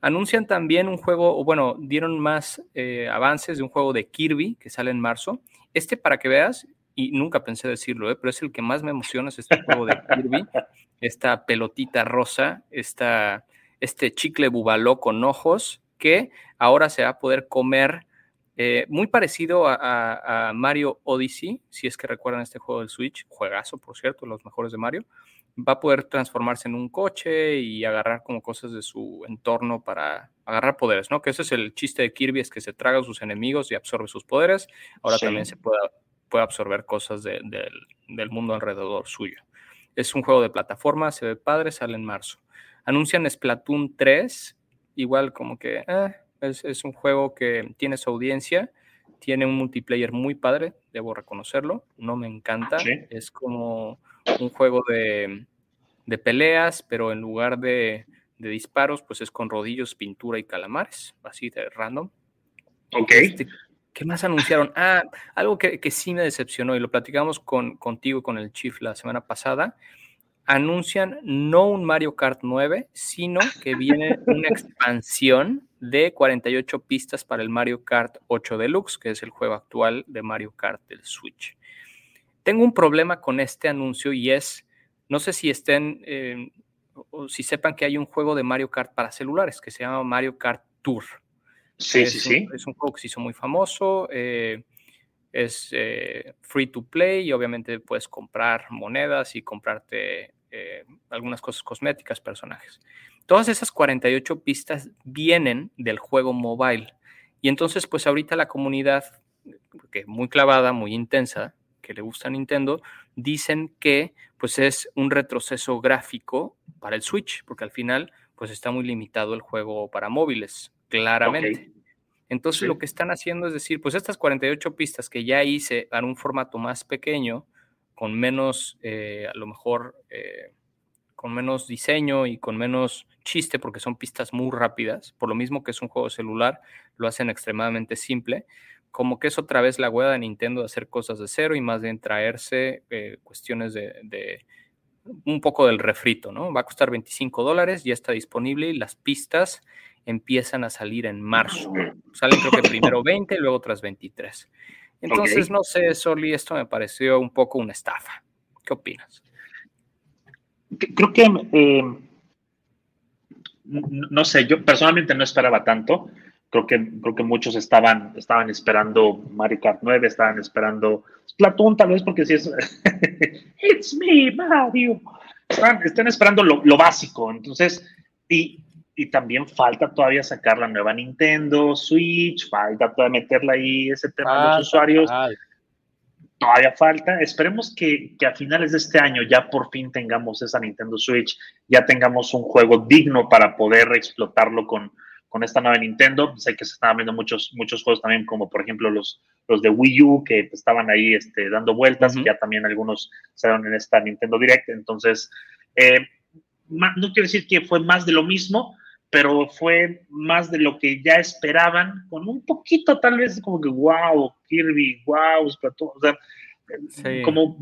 Anuncian también un juego, o bueno, dieron más eh, avances de un juego de Kirby que sale en marzo. Este, para que veas, y nunca pensé decirlo, eh, pero es el que más me emociona, es este juego de Kirby. Esta pelotita rosa, esta este chicle bubaló con ojos que ahora se va a poder comer eh, muy parecido a, Mario Odyssey, si es que recuerdan este juego del Switch, juegazo, por cierto, los mejores de Mario. Va a poder transformarse en un coche y agarrar como cosas de su entorno para agarrar poderes, ¿no? Que ese es el chiste de Kirby, es que se traga a sus enemigos y absorbe sus poderes. Ahora también se puede, puede absorber cosas del, del mundo alrededor suyo. Es un juego de plataforma, se ve padre, sale en marzo. Anuncian Splatoon 3, igual como que eh, es, un juego que tiene su audiencia, tiene un multiplayer muy padre, debo reconocerlo, no me encanta, es como un juego de, peleas, pero en lugar de, disparos, pues es con rodillos, pintura y calamares, así de random. Ok. Este, ¿Qué más anunciaron? Ah, algo que, que, sí me decepcionó y lo platicamos con, contigo con el Chief la semana pasada anuncian no un Mario Kart 9, sino que viene una expansión de 48 pistas para el Mario Kart 8 Deluxe, que es el juego actual de Mario Kart del Switch. Tengo un problema con este anuncio y es, no sé si estén, eh, o si sepan que hay un juego de Mario Kart para celulares que se llama Mario Kart Tour. Sí, sí, sí. Es un juego que se hizo muy famoso. Eh, es eh, free to play y obviamente puedes comprar monedas y comprarte eh, algunas cosas cosméticas, personajes. Todas esas 48 pistas vienen del juego mobile. Y entonces, pues ahorita la comunidad, que muy clavada, muy intensa, que le gusta a Nintendo, dicen que pues es un retroceso gráfico para el Switch, porque al final pues está muy limitado el juego para móviles, claramente. Entonces lo que están haciendo es decir, pues estas 48 pistas que ya hice en un formato más pequeño, con menos, eh, a lo mejor, eh, con menos diseño y con menos chiste, porque son pistas muy rápidas, por lo mismo que es un juego celular, lo hacen extremadamente simple, como que es otra vez la hueá de Nintendo de hacer cosas de cero y más bien traerse eh, cuestiones de, de, un poco del refrito, ¿no? Va a costar 25 dólares, ya está disponible y las pistas empiezan a salir en marzo. Salen creo que primero 20 y luego otras 23. Entonces, no sé, Soli, esto me pareció un poco una estafa. ¿Qué opinas? Creo que, eh, no sé, yo personalmente no esperaba tanto. Creo que, creo que muchos estaban, estaban esperando Mario Kart 9, estaban esperando Splatoon, tal vez porque si es It's me, Mario. Están, esperando lo, lo, básico. Entonces, y y también falta todavía sacar la nueva Nintendo Switch, falta todavía meterla ahí ese tema de los usuarios. Todavía falta. Esperemos que, que, a finales de este año ya por fin tengamos esa Nintendo Switch, ya tengamos un juego digno para poder explotarlo con, con esta nueva Nintendo. Sé que se estaban viendo muchos, muchos juegos también, como por ejemplo los, los de Wii U, que estaban ahí este, dando vueltas, y ya también algunos salieron en esta Nintendo Direct. Entonces, eh, no quiero decir que fue más de lo mismo, pero fue más de lo que ya esperaban, con un poquito tal vez como que, wow, Kirby, wow, Splatoon, o sea, como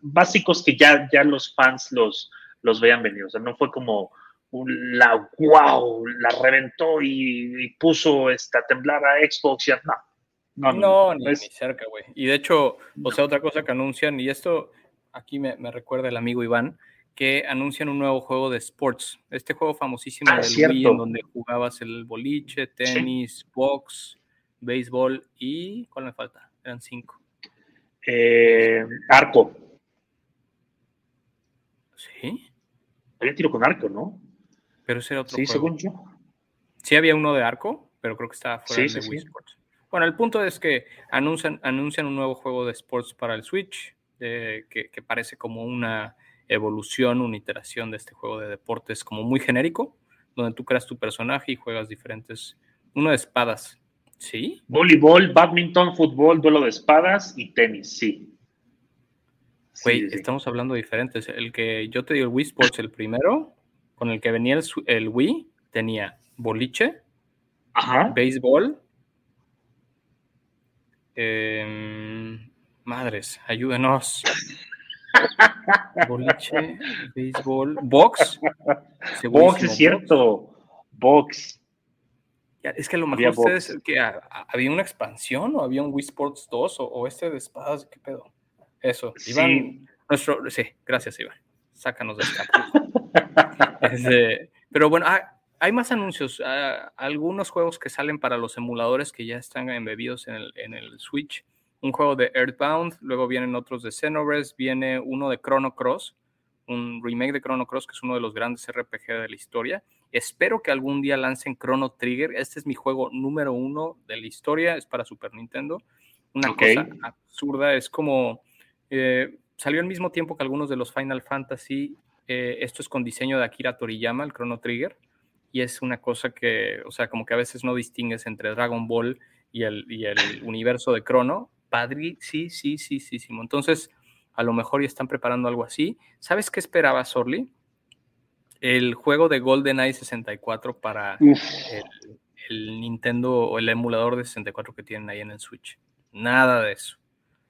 básicos que ya, ya los fans los, los vean venir, o sea, no fue como la wow, la reventó y, puso esta, a temblar a Xbox, ya no. No, no, ni, cerca, güey. Y de hecho, o sea, otra cosa que anuncian, y esto aquí me, me recuerda el amigo Iván, que anuncian un nuevo juego de sports. Este juego famosísimo ah, del Wii, en donde jugabas el boliche, tenis, box, béisbol y. ¿Cuál me falta? Eran cinco. Eh, arco. ¿Sí? Había tiro con arco, ¿no? Pero ese era otro sí, juego. según yo. Sí, había uno de arco, pero creo que estaba fuera de Wii Sports. Bueno, el punto es que anuncian, anuncian un nuevo juego de sports para el Switch, eh, que, que parece como una evolución, una iteración de este juego de deportes como muy genérico, donde tú creas tu personaje y juegas diferentes, uno de espadas, ¿sí? Voleibol, badminton, fútbol, duelo de espadas y tenis, sí. Güey, estamos hablando de diferentes. El que yo te digo, el Wii Sports, el primero, con el que venía el, Wii, tenía boliche, béisbol, em, madres, ayúdenos. Boliche, béisbol, box. Box es cierto. Box. Es que a lo mejor ustedes que había una expansión o había un Wii Sports 2 o, este de espadas, ¿qué pedo? Eso. Iván, nuestro, sí, gracias Iván. Sácanos de esta. este, pero bueno, ah, hay más anuncios. Ah, algunos juegos que salen para los emuladores que ya están embebidos en el, en el Switch un juego de Earthbound, luego vienen otros de Xenoverse, viene uno de Chrono Cross, un remake de Chrono Cross que es uno de los grandes RPG de la historia. Espero que algún día lancen Chrono Trigger. Este es mi juego número uno de la historia, es para Super Nintendo. Una cosa absurda, es como eh, salió al mismo tiempo que algunos de los Final Fantasy. Eh, esto es con diseño de Akira Toriyama, el Chrono Trigger, y es una cosa que, o sea, como que a veces no distingues entre Dragon Ball y el, y el universo de Chrono, Padre, sí, sí, sí, sí, sí. Entonces, a lo mejor ya están preparando algo así. ¿Sabes qué esperaba Sorly? El juego de GoldenEye 64 para el, Nintendo o el emulador de 64 que tienen ahí en el Switch. Nada de eso.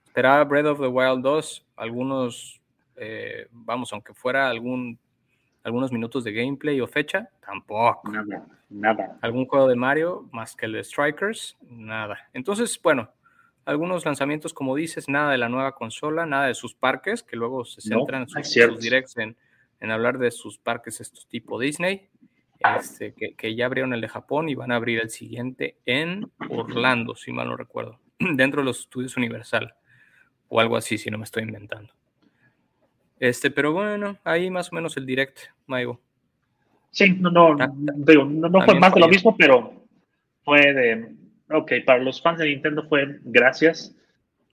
Esperaba Breath of the Wild 2, algunos, eh, vamos, aunque fuera algún, algunos minutos de gameplay o fecha, tampoco. Nada, nada. ¿Algún juego de Mario más que el de Strikers? Nada. Entonces, bueno, algunos lanzamientos, como dices, nada de la nueva consola, nada de sus parques, que luego se centran en sus, directs en, hablar de sus parques estos tipo Disney, este, que, ya abrieron el de Japón y van a abrir el siguiente en Orlando, si mal no recuerdo, dentro de los estudios Universal, o algo así, si no me estoy inventando. Este, pero bueno, ahí más o menos el direct, Maigo. Sí, no, no, ah, no fue más de lo mismo, pero fue de Ok, para los fans de Nintendo fue gracias.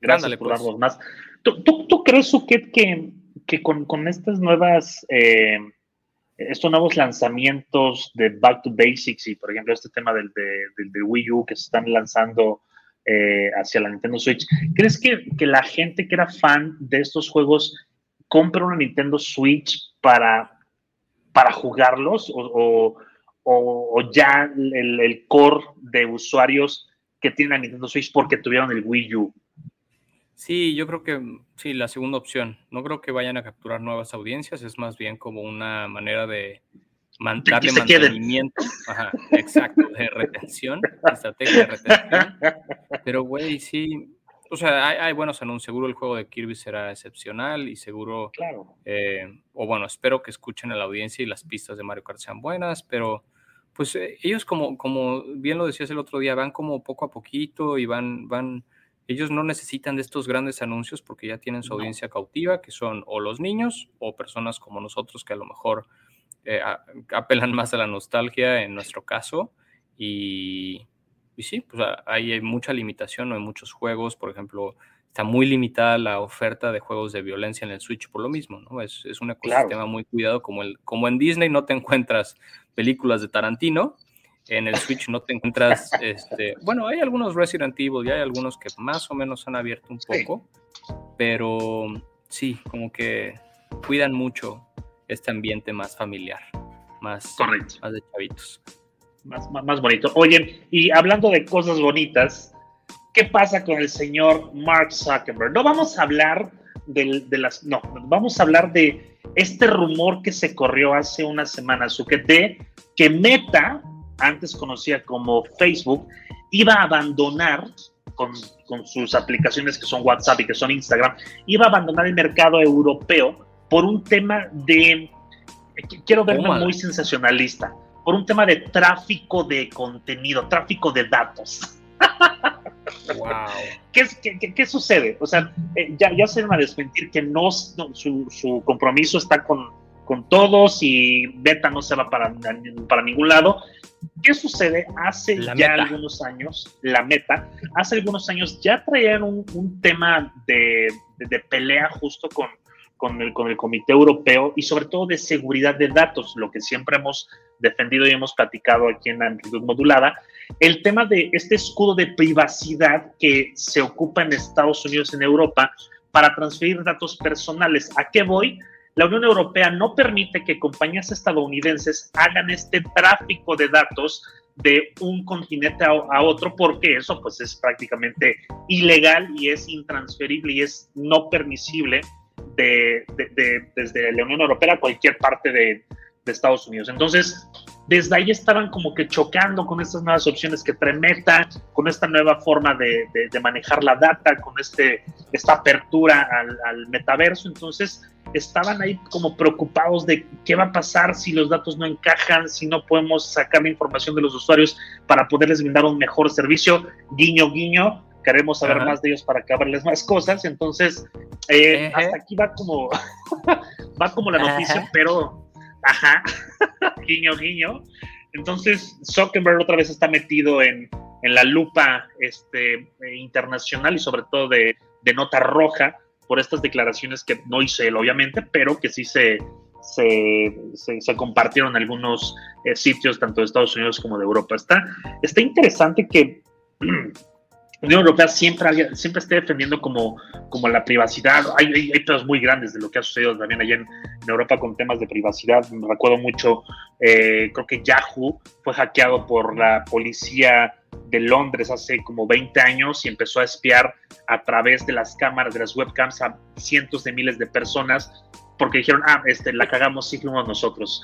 Gracias por pues. darnos más. ¿Tú, tú, crees, Suket, que, que con, con, estas nuevas, eh, estos nuevos lanzamientos de Back to Basics y, por ejemplo, este tema del, del, Wii U que se están lanzando eh, hacia la Nintendo Switch, ¿crees que, que, la gente que era fan de estos juegos compra una Nintendo Switch para, para jugarlos o, o, o ya el, el, core de usuarios que tienen la Nintendo Switch porque tuvieron el Wii U. Sí, yo creo que sí, la segunda opción. No creo que vayan a capturar nuevas audiencias, es más bien como una manera de darle mantenimiento. Ajá, exacto, de retención, estrategia de retención. Pero, güey, sí, o sea, hay, buenos anuncios. Seguro el juego de Kirby será excepcional y seguro, claro. Eh, o bueno, espero que escuchen a la audiencia y las pistas de Mario Kart sean buenas, pero pues eh, ellos como, como bien lo decías el otro día, van como poco a poquito y van, van, ellos no necesitan de estos grandes anuncios porque ya tienen su audiencia cautiva, que son o los niños o personas como nosotros que a lo mejor eh, apelan más a la nostalgia en nuestro caso. Y, y sí, pues hay mucha limitación, no hay muchos juegos, por ejemplo, está muy limitada la oferta de juegos de violencia en el Switch por lo mismo, ¿no? Es, es un ecosistema muy cuidado, como, el, como en Disney no te encuentras películas de Tarantino, En el Switch no te encuentras, este, bueno, hay algunos Resident Evil y hay algunos que más o menos han abierto un poco, pero sí, como que cuidan mucho este ambiente más familiar, más, más de chavitos. Más, más, bonito. Oye, y hablando de cosas bonitas, ¿qué pasa con el señor Mark Zuckerberg? No vamos a hablar de, de las, no, vamos a hablar de este rumor que se corrió hace unas semanas, de que Meta, antes conocida como Facebook, iba a abandonar con, con, sus aplicaciones que son WhatsApp y que son Instagram, iba a abandonar el mercado europeo por un tema de, quiero verme muy sensacionalista, por un tema de tráfico de contenido, tráfico de datos. Wow. ¿Qué, sucede? O sea, eh, ya, ya se van a desmentir que no, su, compromiso está con, con, todos y Beta no se va para, para ningún lado. ¿Qué sucede? Hace ya algunos años, la meta, hace algunos años ya traían un, tema de, de, pelea justo con, con el, con el Comité Europeo y sobre todo de seguridad de datos, lo que siempre hemos defendido y hemos platicado aquí en la amplitud modulada, el tema de este escudo de privacidad que se ocupa en Estados Unidos en Europa para transferir datos personales. ¿A qué voy? La Unión Europea no permite que compañías estadounidenses hagan este tráfico de datos de un continente a, otro porque eso pues es prácticamente ilegal y es intransferible y es no permisible de, desde la Unión Europea a cualquier parte de Estados Unidos. Entonces, desde ahí estaban como que chocando con estas nuevas opciones que trae Meta, con esta nueva forma de, manejar la data, con este, esta apertura al, metaverso. Entonces, estaban ahí como preocupados de qué va a pasar si los datos no encajan, si no podemos sacar la información de los usuarios para poderles brindar un mejor servicio. Guiño, guiño. Queremos saber más de ellos para acabarles más cosas. Entonces, eh, hasta aquí va como, va como la noticia, pero Ajá, guiño, guiño. Entonces, Zuckerberg otra vez está metido en, la lupa este, eh, internacional y sobre todo de, nota roja por estas declaraciones que no hice él, obviamente, pero que sí se, se, compartieron en algunos eh, sitios, tanto de Estados Unidos como de Europa. Está, está interesante que Unión Europea siempre, siempre esté defendiendo como, como la privacidad. Hay, hay, hay muy grandes de lo que ha sucedido también allá en, Europa con temas de privacidad. Me recuerdo mucho, eh, creo que Yahoo fue hackeado por la policía de Londres hace como 20 años y empezó a espiar a través de las cámaras, de las webcams a cientos de miles de personas porque dijeron, ah, este, la cagamos, sí fuimos nosotros.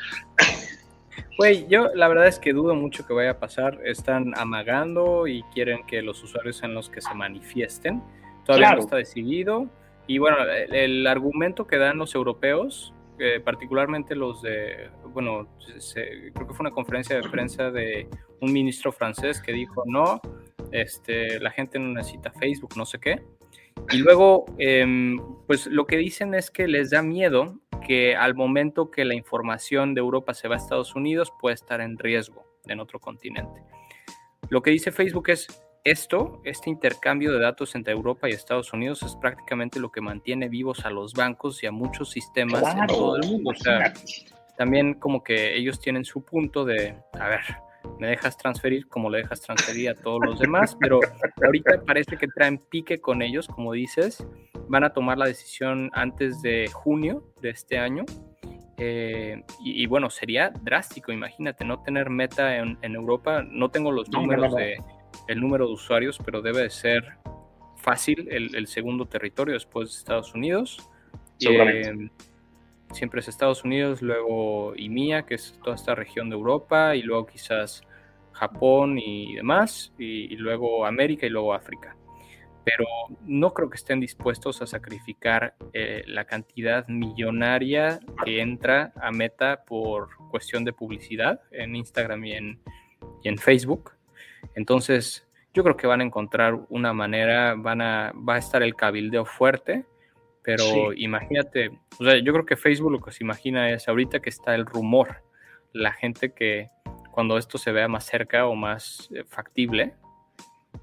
Güey, yo la verdad es que dudo mucho que vaya a pasar. Están amagando y quieren que los usuarios sean los que se manifiesten. Todavía no está decidido. Y bueno, el, argumento que dan los europeos, eh, particularmente los de, bueno, creo que fue una conferencia de prensa de un ministro francés que dijo, no, este, la gente no necesita Facebook, no sé qué. Y luego, em, pues lo que dicen es que les da miedo que al momento que la información de Europa se va a Estados Unidos puede estar en riesgo en otro continente. Lo que dice Facebook es esto, este intercambio de datos entre Europa y Estados Unidos es prácticamente lo que mantiene vivos a los bancos y a muchos sistemas en todo el mundo. O sea, también como que ellos tienen su punto de, a ver, me dejas transferir como le dejas transferir a todos los demás, pero ahorita parece que traen pique con ellos, como dices, van a tomar la decisión antes de junio de este año. Eh, y, bueno, sería drástico, imagínate, no tener meta en, Europa, no tengo los números de el número de usuarios, pero debe de ser fácil el, segundo territorio después de Estados Unidos. Eh, siempre es Estados Unidos, luego IMIA, que es toda esta región de Europa, y luego quizás Japón y demás, y, luego América y luego África. Pero no creo que estén dispuestos a sacrificar eh, la cantidad millonaria que entra a Meta por cuestión de publicidad en Instagram y en, y en Facebook. Entonces, yo creo que van a encontrar una manera, van a, va a estar el cabildeo fuerte pero imagínate, o sea, yo creo que Facebook lo que se imagina es ahorita que está el rumor, la gente que cuando esto se vea más cerca o más eh, factible,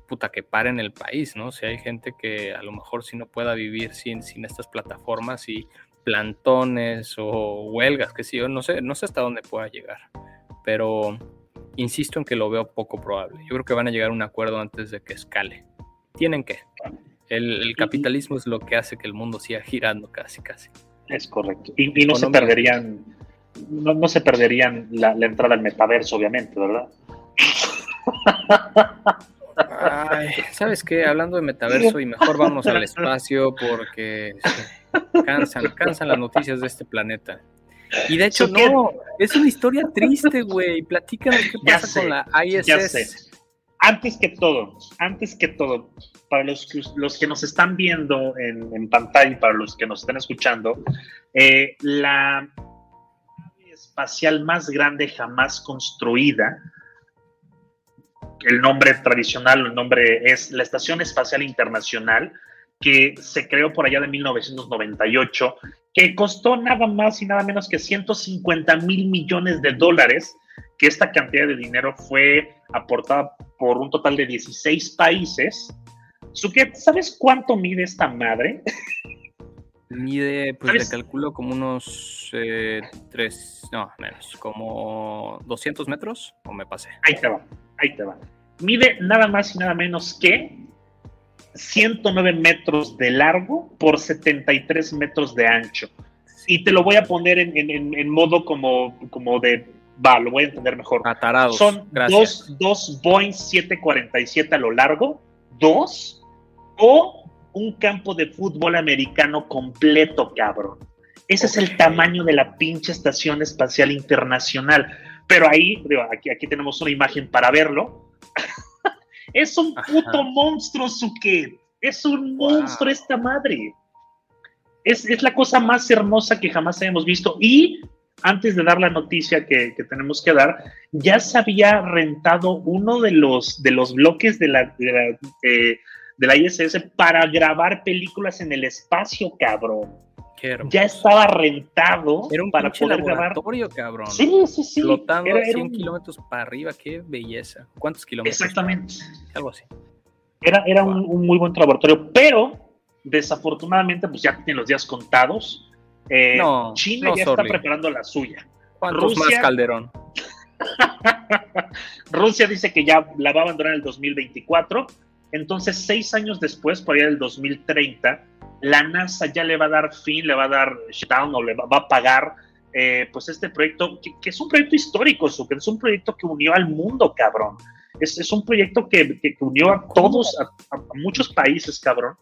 puta, que en el país, ¿no? Si hay gente que a lo mejor si no pueda vivir sin, sin estas plataformas y plantones o huelgas, que sí, yo no sé, no sé hasta dónde pueda llegar, pero insisto en que lo veo poco probable. Yo creo que van a llegar a un acuerdo antes de que escale. Tienen que. El, capitalismo es lo que hace que el mundo siga girando casi, casi. Es correcto. Y, no se perderían, no, se perderían la, entrada al metaverso, obviamente, ¿verdad? ¿sabes qué? Hablando de metaverso y mejor vamos al espacio porque cansan, cansan las noticias de este planeta. Y de hecho, no, es una historia triste, güey. Platícanos qué pasa con la ISS. Antes que todo, antes que todo, para los, los que nos están viendo en, pantalla y para los que nos están escuchando, eh, la nave espacial más grande jamás construida, el nombre tradicional, el nombre es la Estación Espacial Internacional, que se creó por allá de 1998 que costó nada más y nada menos que 150 mil millones de dólares, que esta cantidad de dinero fue aportada por un total de 16 países. Suket, ¿sabes cuánto mide esta madre? Mide, pues le calculo como unos eh, tres, no, menos, como 200 metros, o me pasé. Ahí te va, ahí te va. Mide nada más y nada menos que 109 metros de largo por 73 metros de ancho. Y te lo voy a poner en, modo como, como de, va, lo voy a entender mejor. Atarados. Son dos, dos Boeing 747 a lo largo, dos, o un campo de fútbol americano completo, cabrón. Ese es el tamaño de la pinche Estación Espacial Internacional. Pero ahí, aquí, aquí tenemos una imagen para verlo. Es un puto monstruo, Suket. Es un monstruo esta madre. Es, la cosa más hermosa que jamás hayamos visto. Y antes de dar la noticia que, tenemos que dar, ya se había rentado uno de los, de los bloques de la, de la, ISS para grabar películas en el espacio, cabrón. Ya estaba rentado era un para poder laboratorio, cabrón. Sí, sí, sí. Flotando era, 100 kilómetros para arriba, qué belleza. ¿Cuántos kilómetros? Exactamente. Algo así. Era, era un, muy buen laboratorio, pero desafortunadamente, pues ya tienen los días contados. Eh, China ya está preparando la suya. ¿Cuántos Rusia, más, Calderón? Rusia dice que ya la va a abandonar en el 2024. Entonces, seis años después, por allá del 2030, la NASA ya le va a dar fin, le va a dar shutdown o le va, a pagar eh, pues este proyecto, que, es un proyecto histórico, que es un proyecto que unió al mundo, cabrón. Es, es un proyecto que, que unió a todos, a, muchos países, cabrón.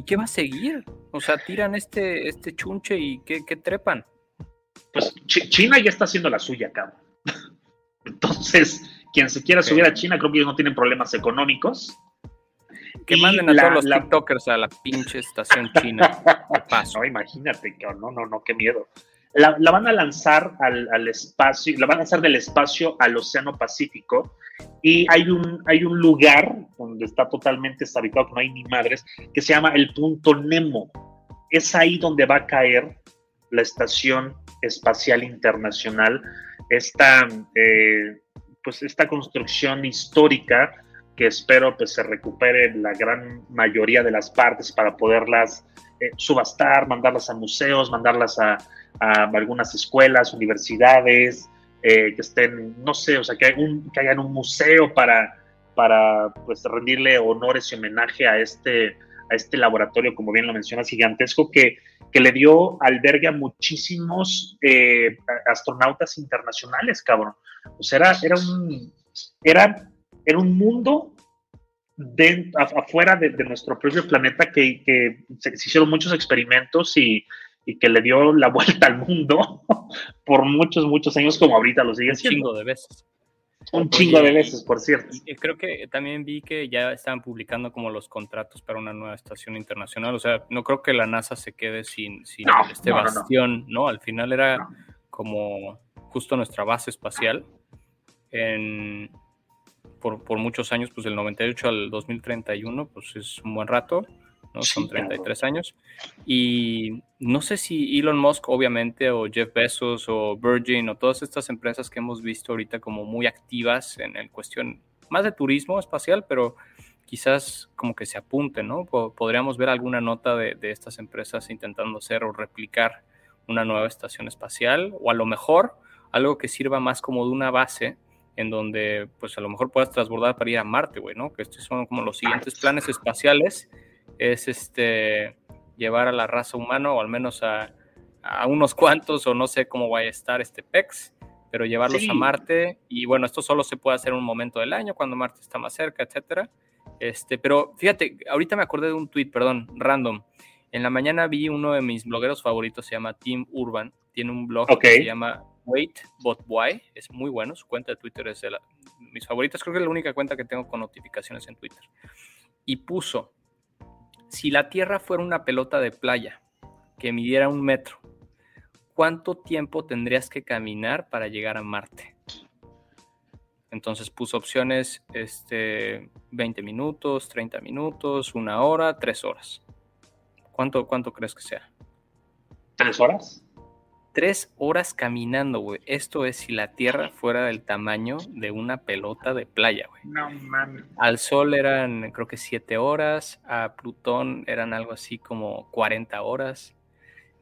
¿Y qué va a seguir? O sea, tiran este, este chunche y ¿qué, trepan? Pues China ya está haciendo la suya, cabrón. Entonces, quien se quiera subir a China, creo que ellos no tienen problemas económicos. Que manden a todos los TikTokers a la pinche estación china. No, imagínate, no, no, no, qué miedo. La, van a lanzar al, espacio, la van a lanzar del espacio al Océano Pacífico y hay un, hay un lugar donde está totalmente deshabitado, que no hay ni madres, que se llama el Punto Nemo. Es ahí donde va a caer la Estación Espacial Internacional, esta, eh, pues esta construcción histórica que espero pues se recupere la gran mayoría de las partes para poderlas eh, subastar, mandarlas a museos, mandarlas a, algunas escuelas, universidades, eh, que estén, no sé, o sea, que, un, que hayan un museo para, para pues, rendirle honores y homenaje a este, a este laboratorio, como bien lo mencionas, gigantesco, que, que le dio albergue a muchísimos eh, astronautas internacionales, cabrón. O sea, era, era un, era era un mundo afuera de, nuestro propio planeta que, se, hicieron muchos experimentos y, que le dio la vuelta al mundo por muchos, muchos años, como ahorita lo sigue siendo. Un chingo de veces. Un chingo de veces, por cierto. Y creo que también vi que ya estaban publicando como los contratos para una nueva estación internacional. O sea, no creo que la NASA se quede sin, sin este bastión, no, Al final era como justo nuestra base espacial en, por, muchos años, pues del 98 al 2031, pues es un buen rato, ¿no? Son 33 años. Y no sé si Elon Musk, obviamente, o Jeff Bezos, o Virgin, o todas estas empresas que hemos visto ahorita como muy activas en el cuestión más de turismo espacial, pero quizás como que se apunten, ¿no? Podríamos ver alguna nota de, de estas empresas intentando hacer o replicar una nueva estación espacial, o a lo mejor algo que sirva más como de una base en donde pues a lo mejor puedas transbordar para ir a Marte, güey, ¿no? Que estos son como los siguientes planes espaciales, es este llevar a la raza humana o al menos a, a unos cuantos o no sé cómo vaya a estar este PEX, pero llevarlos a Marte y bueno, esto solo se puede hacer en un momento del año cuando Marte está más cerca, etcétera. Este, pero fíjate, ahorita me acordé de un tweet, perdón, random. En la mañana vi uno de mis blogueros favoritos, se llama Tim Urban, tiene un blog que se llama Wait But Why, es muy bueno, su cuenta de Twitter es de mis favoritas, creo que es la única cuenta que tengo con notificaciones en Twitter. Y puso, si la Tierra fuera una pelota de playa que midiera un metro, ¿cuánto tiempo tendrías que caminar para llegar a Marte? Entonces puso opciones este, 20 minutos, 30 minutos, una hora, tres horas. ¿Cuánto, cuánto crees que sea? ¿Tres horas? Tres horas caminando, güey. Esto es si la Tierra fuera del tamaño de una pelota de playa, güey. No mames. Al Sol eran, creo que siete horas. A Plutón eran algo así como 40 horas.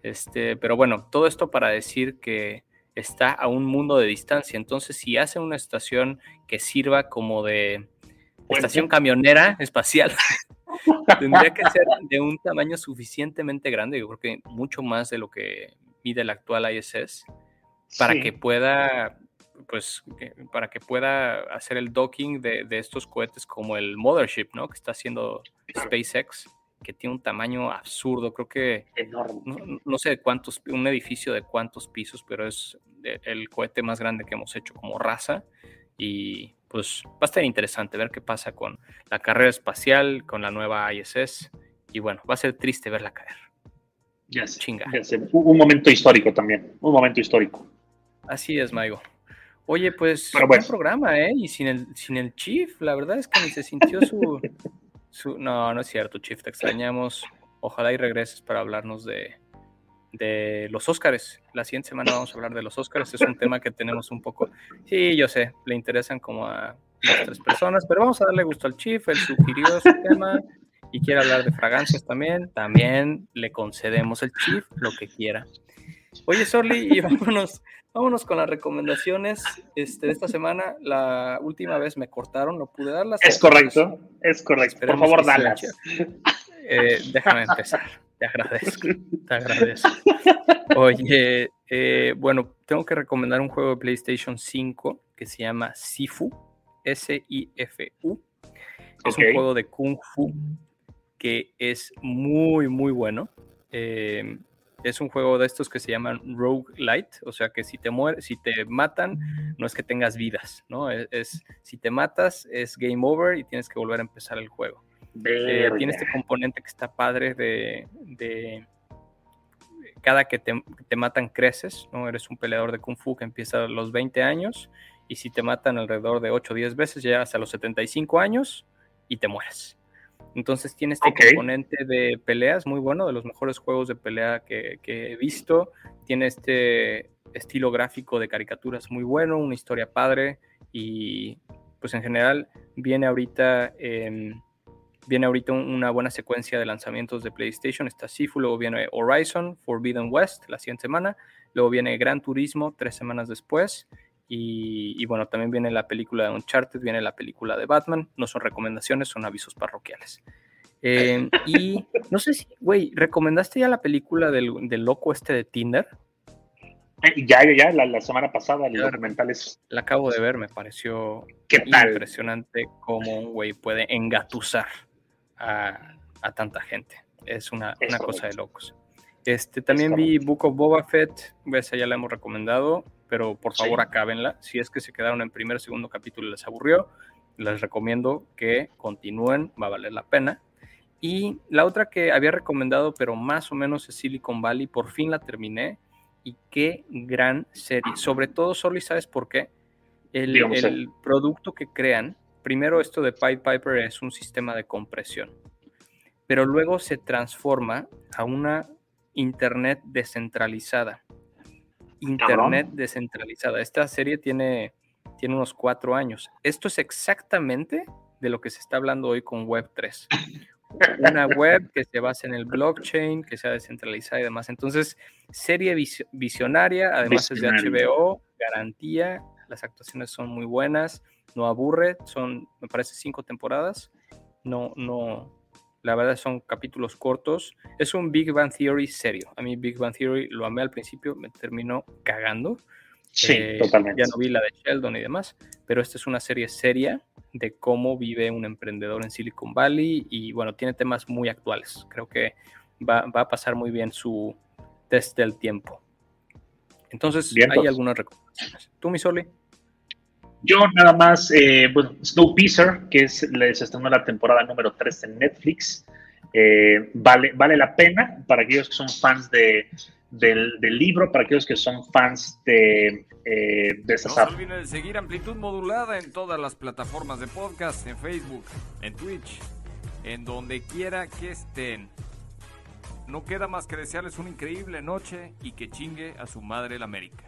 Este, pero bueno, todo esto para decir que está a un mundo de distancia. Entonces, si hace una estación que sirva como de estación camionera espacial, tendría que ser de un tamaño suficientemente grande, yo creo que mucho más de lo que mide el actual ISS, para que pueda, pues, para que pueda hacer el docking de, de, estos cohetes como el Mothership, ¿no? Que está haciendo SpaceX que tiene un tamaño absurdo, creo que enorme. No, sé cuántos, un edificio de cuántos pisos, pero es el cohete más grande que hemos hecho como raza y pues va a estar interesante ver qué pasa con la carrera espacial, con la nueva ISS y bueno, va a ser triste verla caer. Ya sé, Chinga. Un momento histórico también, un momento histórico. Así es, Maigo. Oye, pues buen programa, ¿eh? Y sin el, sin el Chief, la verdad es que ni se sintió su, no, no es cierto, Chief, te extrañamos. Ojalá y regreses para hablarnos de, de los Óscares. La siguiente semana vamos a hablar de los Óscares. Es un tema que tenemos un poco. Sí, yo sé, le interesan como a tres personas, pero vamos a darle gusto al Chief. Él sugirió ese tema y quiere hablar de fragancias también. También le concedemos al Chief lo que quiera. Oye, Sorly, y vámonos, vámonos con las recomendaciones este, de esta semana. La última vez me cortaron, no pude darlas. Es correcto, es correcto. Por favor, dalas. Eh, déjame empezar. Te agradezco, te agradezco. Oye, eh, bueno, tengo que recomendar un juego de PlayStation 5 que se llama Sifu, S-I-F-U. Es un juego de Kung Fu que es muy, muy bueno. Eh, es un juego de estos que se llaman Rogue Light, o sea que si te mueres, si te matan, no es que tengas vidas, ¿no? E-, es, si te matas, es game over y tienes que volver a empezar el juego. Eh, tiene este componente que está padre de, de cada que te, te, matan creces, ¿no? Eres un peleador de Kung Fu que empieza a los 20 años y si te matan alrededor de 8 o 10 veces, llegas a los 75 años y te mueres. Entonces tiene este componente de peleas muy bueno, de los mejores juegos de pelea que, he visto. Tiene este estilo gráfico de caricaturas muy bueno, una historia padre y pues en general viene ahorita, viene ahorita una buena secuencia de lanzamientos de PlayStation. Está Sifu, luego viene Horizon, Forbidden West la siguiente semana, luego viene Gran Turismo tres semanas después y, bueno, también viene la película de Uncharted, viene la película de Batman. No son recomendaciones, son avisos parroquiales. Em, y no sé si, güey, ¿recomendaste ya la película del, loco este de Tinder? Eh, ya, ya, ya, la, semana pasada, los documentales. La acabo de ver, me pareció impresionante cómo un güey puede engatusar a, tanta gente. Es una, una cosa de locos. Este, también vi Book of Boba Fett, esa ya la hemos recomendado pero por favor acábenla. Si es que se quedaron en primer o segundo capítulo y les aburrió, les recomiendo que continúen, va a valer la pena. Y la otra que había recomendado, pero más o menos es Silicon Valley, por fin la terminé. Y qué gran serie. Sobre todo, solo y sabes por qué. El, el producto que crean, primero esto de Pied Piper es un sistema de compresión, pero luego se transforma a una Internet descentralizada Internet descentralizada. Esta serie tiene, tiene unos cuatro años. Esto es exactamente de lo que se está hablando hoy con Web3. Una web que se basa en el blockchain, que sea descentralizada y demás. Entonces, serie visionaria, además es de HBO, garantía, las actuaciones son muy buenas, no aburre, son, me parece, cinco temporadas, no, no, la verdad son capítulos cortos, es un Big Bang Theory serio, a mí Big Bang Theory lo amé al principio, me terminó cagando, Sí, eh, totalmente. Ya no vi la de Sheldon y demás, pero esta es una serie seria de cómo vive un emprendedor en Silicon Valley y bueno, tiene temas muy actuales. Creo que va, va a pasar muy bien su test del tiempo. Entonces, hay pues. algunas recomendaciones. ¿Tú, mi Soli? Yo nada más, eh, bueno, Snowpiercer, que es, les estrenó la temporada número 3 en Netflix, eh, vale, vale la pena para aquellos que son fans de, del, del libro, para aquellos que son fans de, eh, de No esas se apps. olviden de seguir Amplitud Modulada en todas las plataformas de podcast, en Facebook, en Twitch, en donde quiera que estén. No queda más que desearles una increíble noche y que chingue a su madre la América.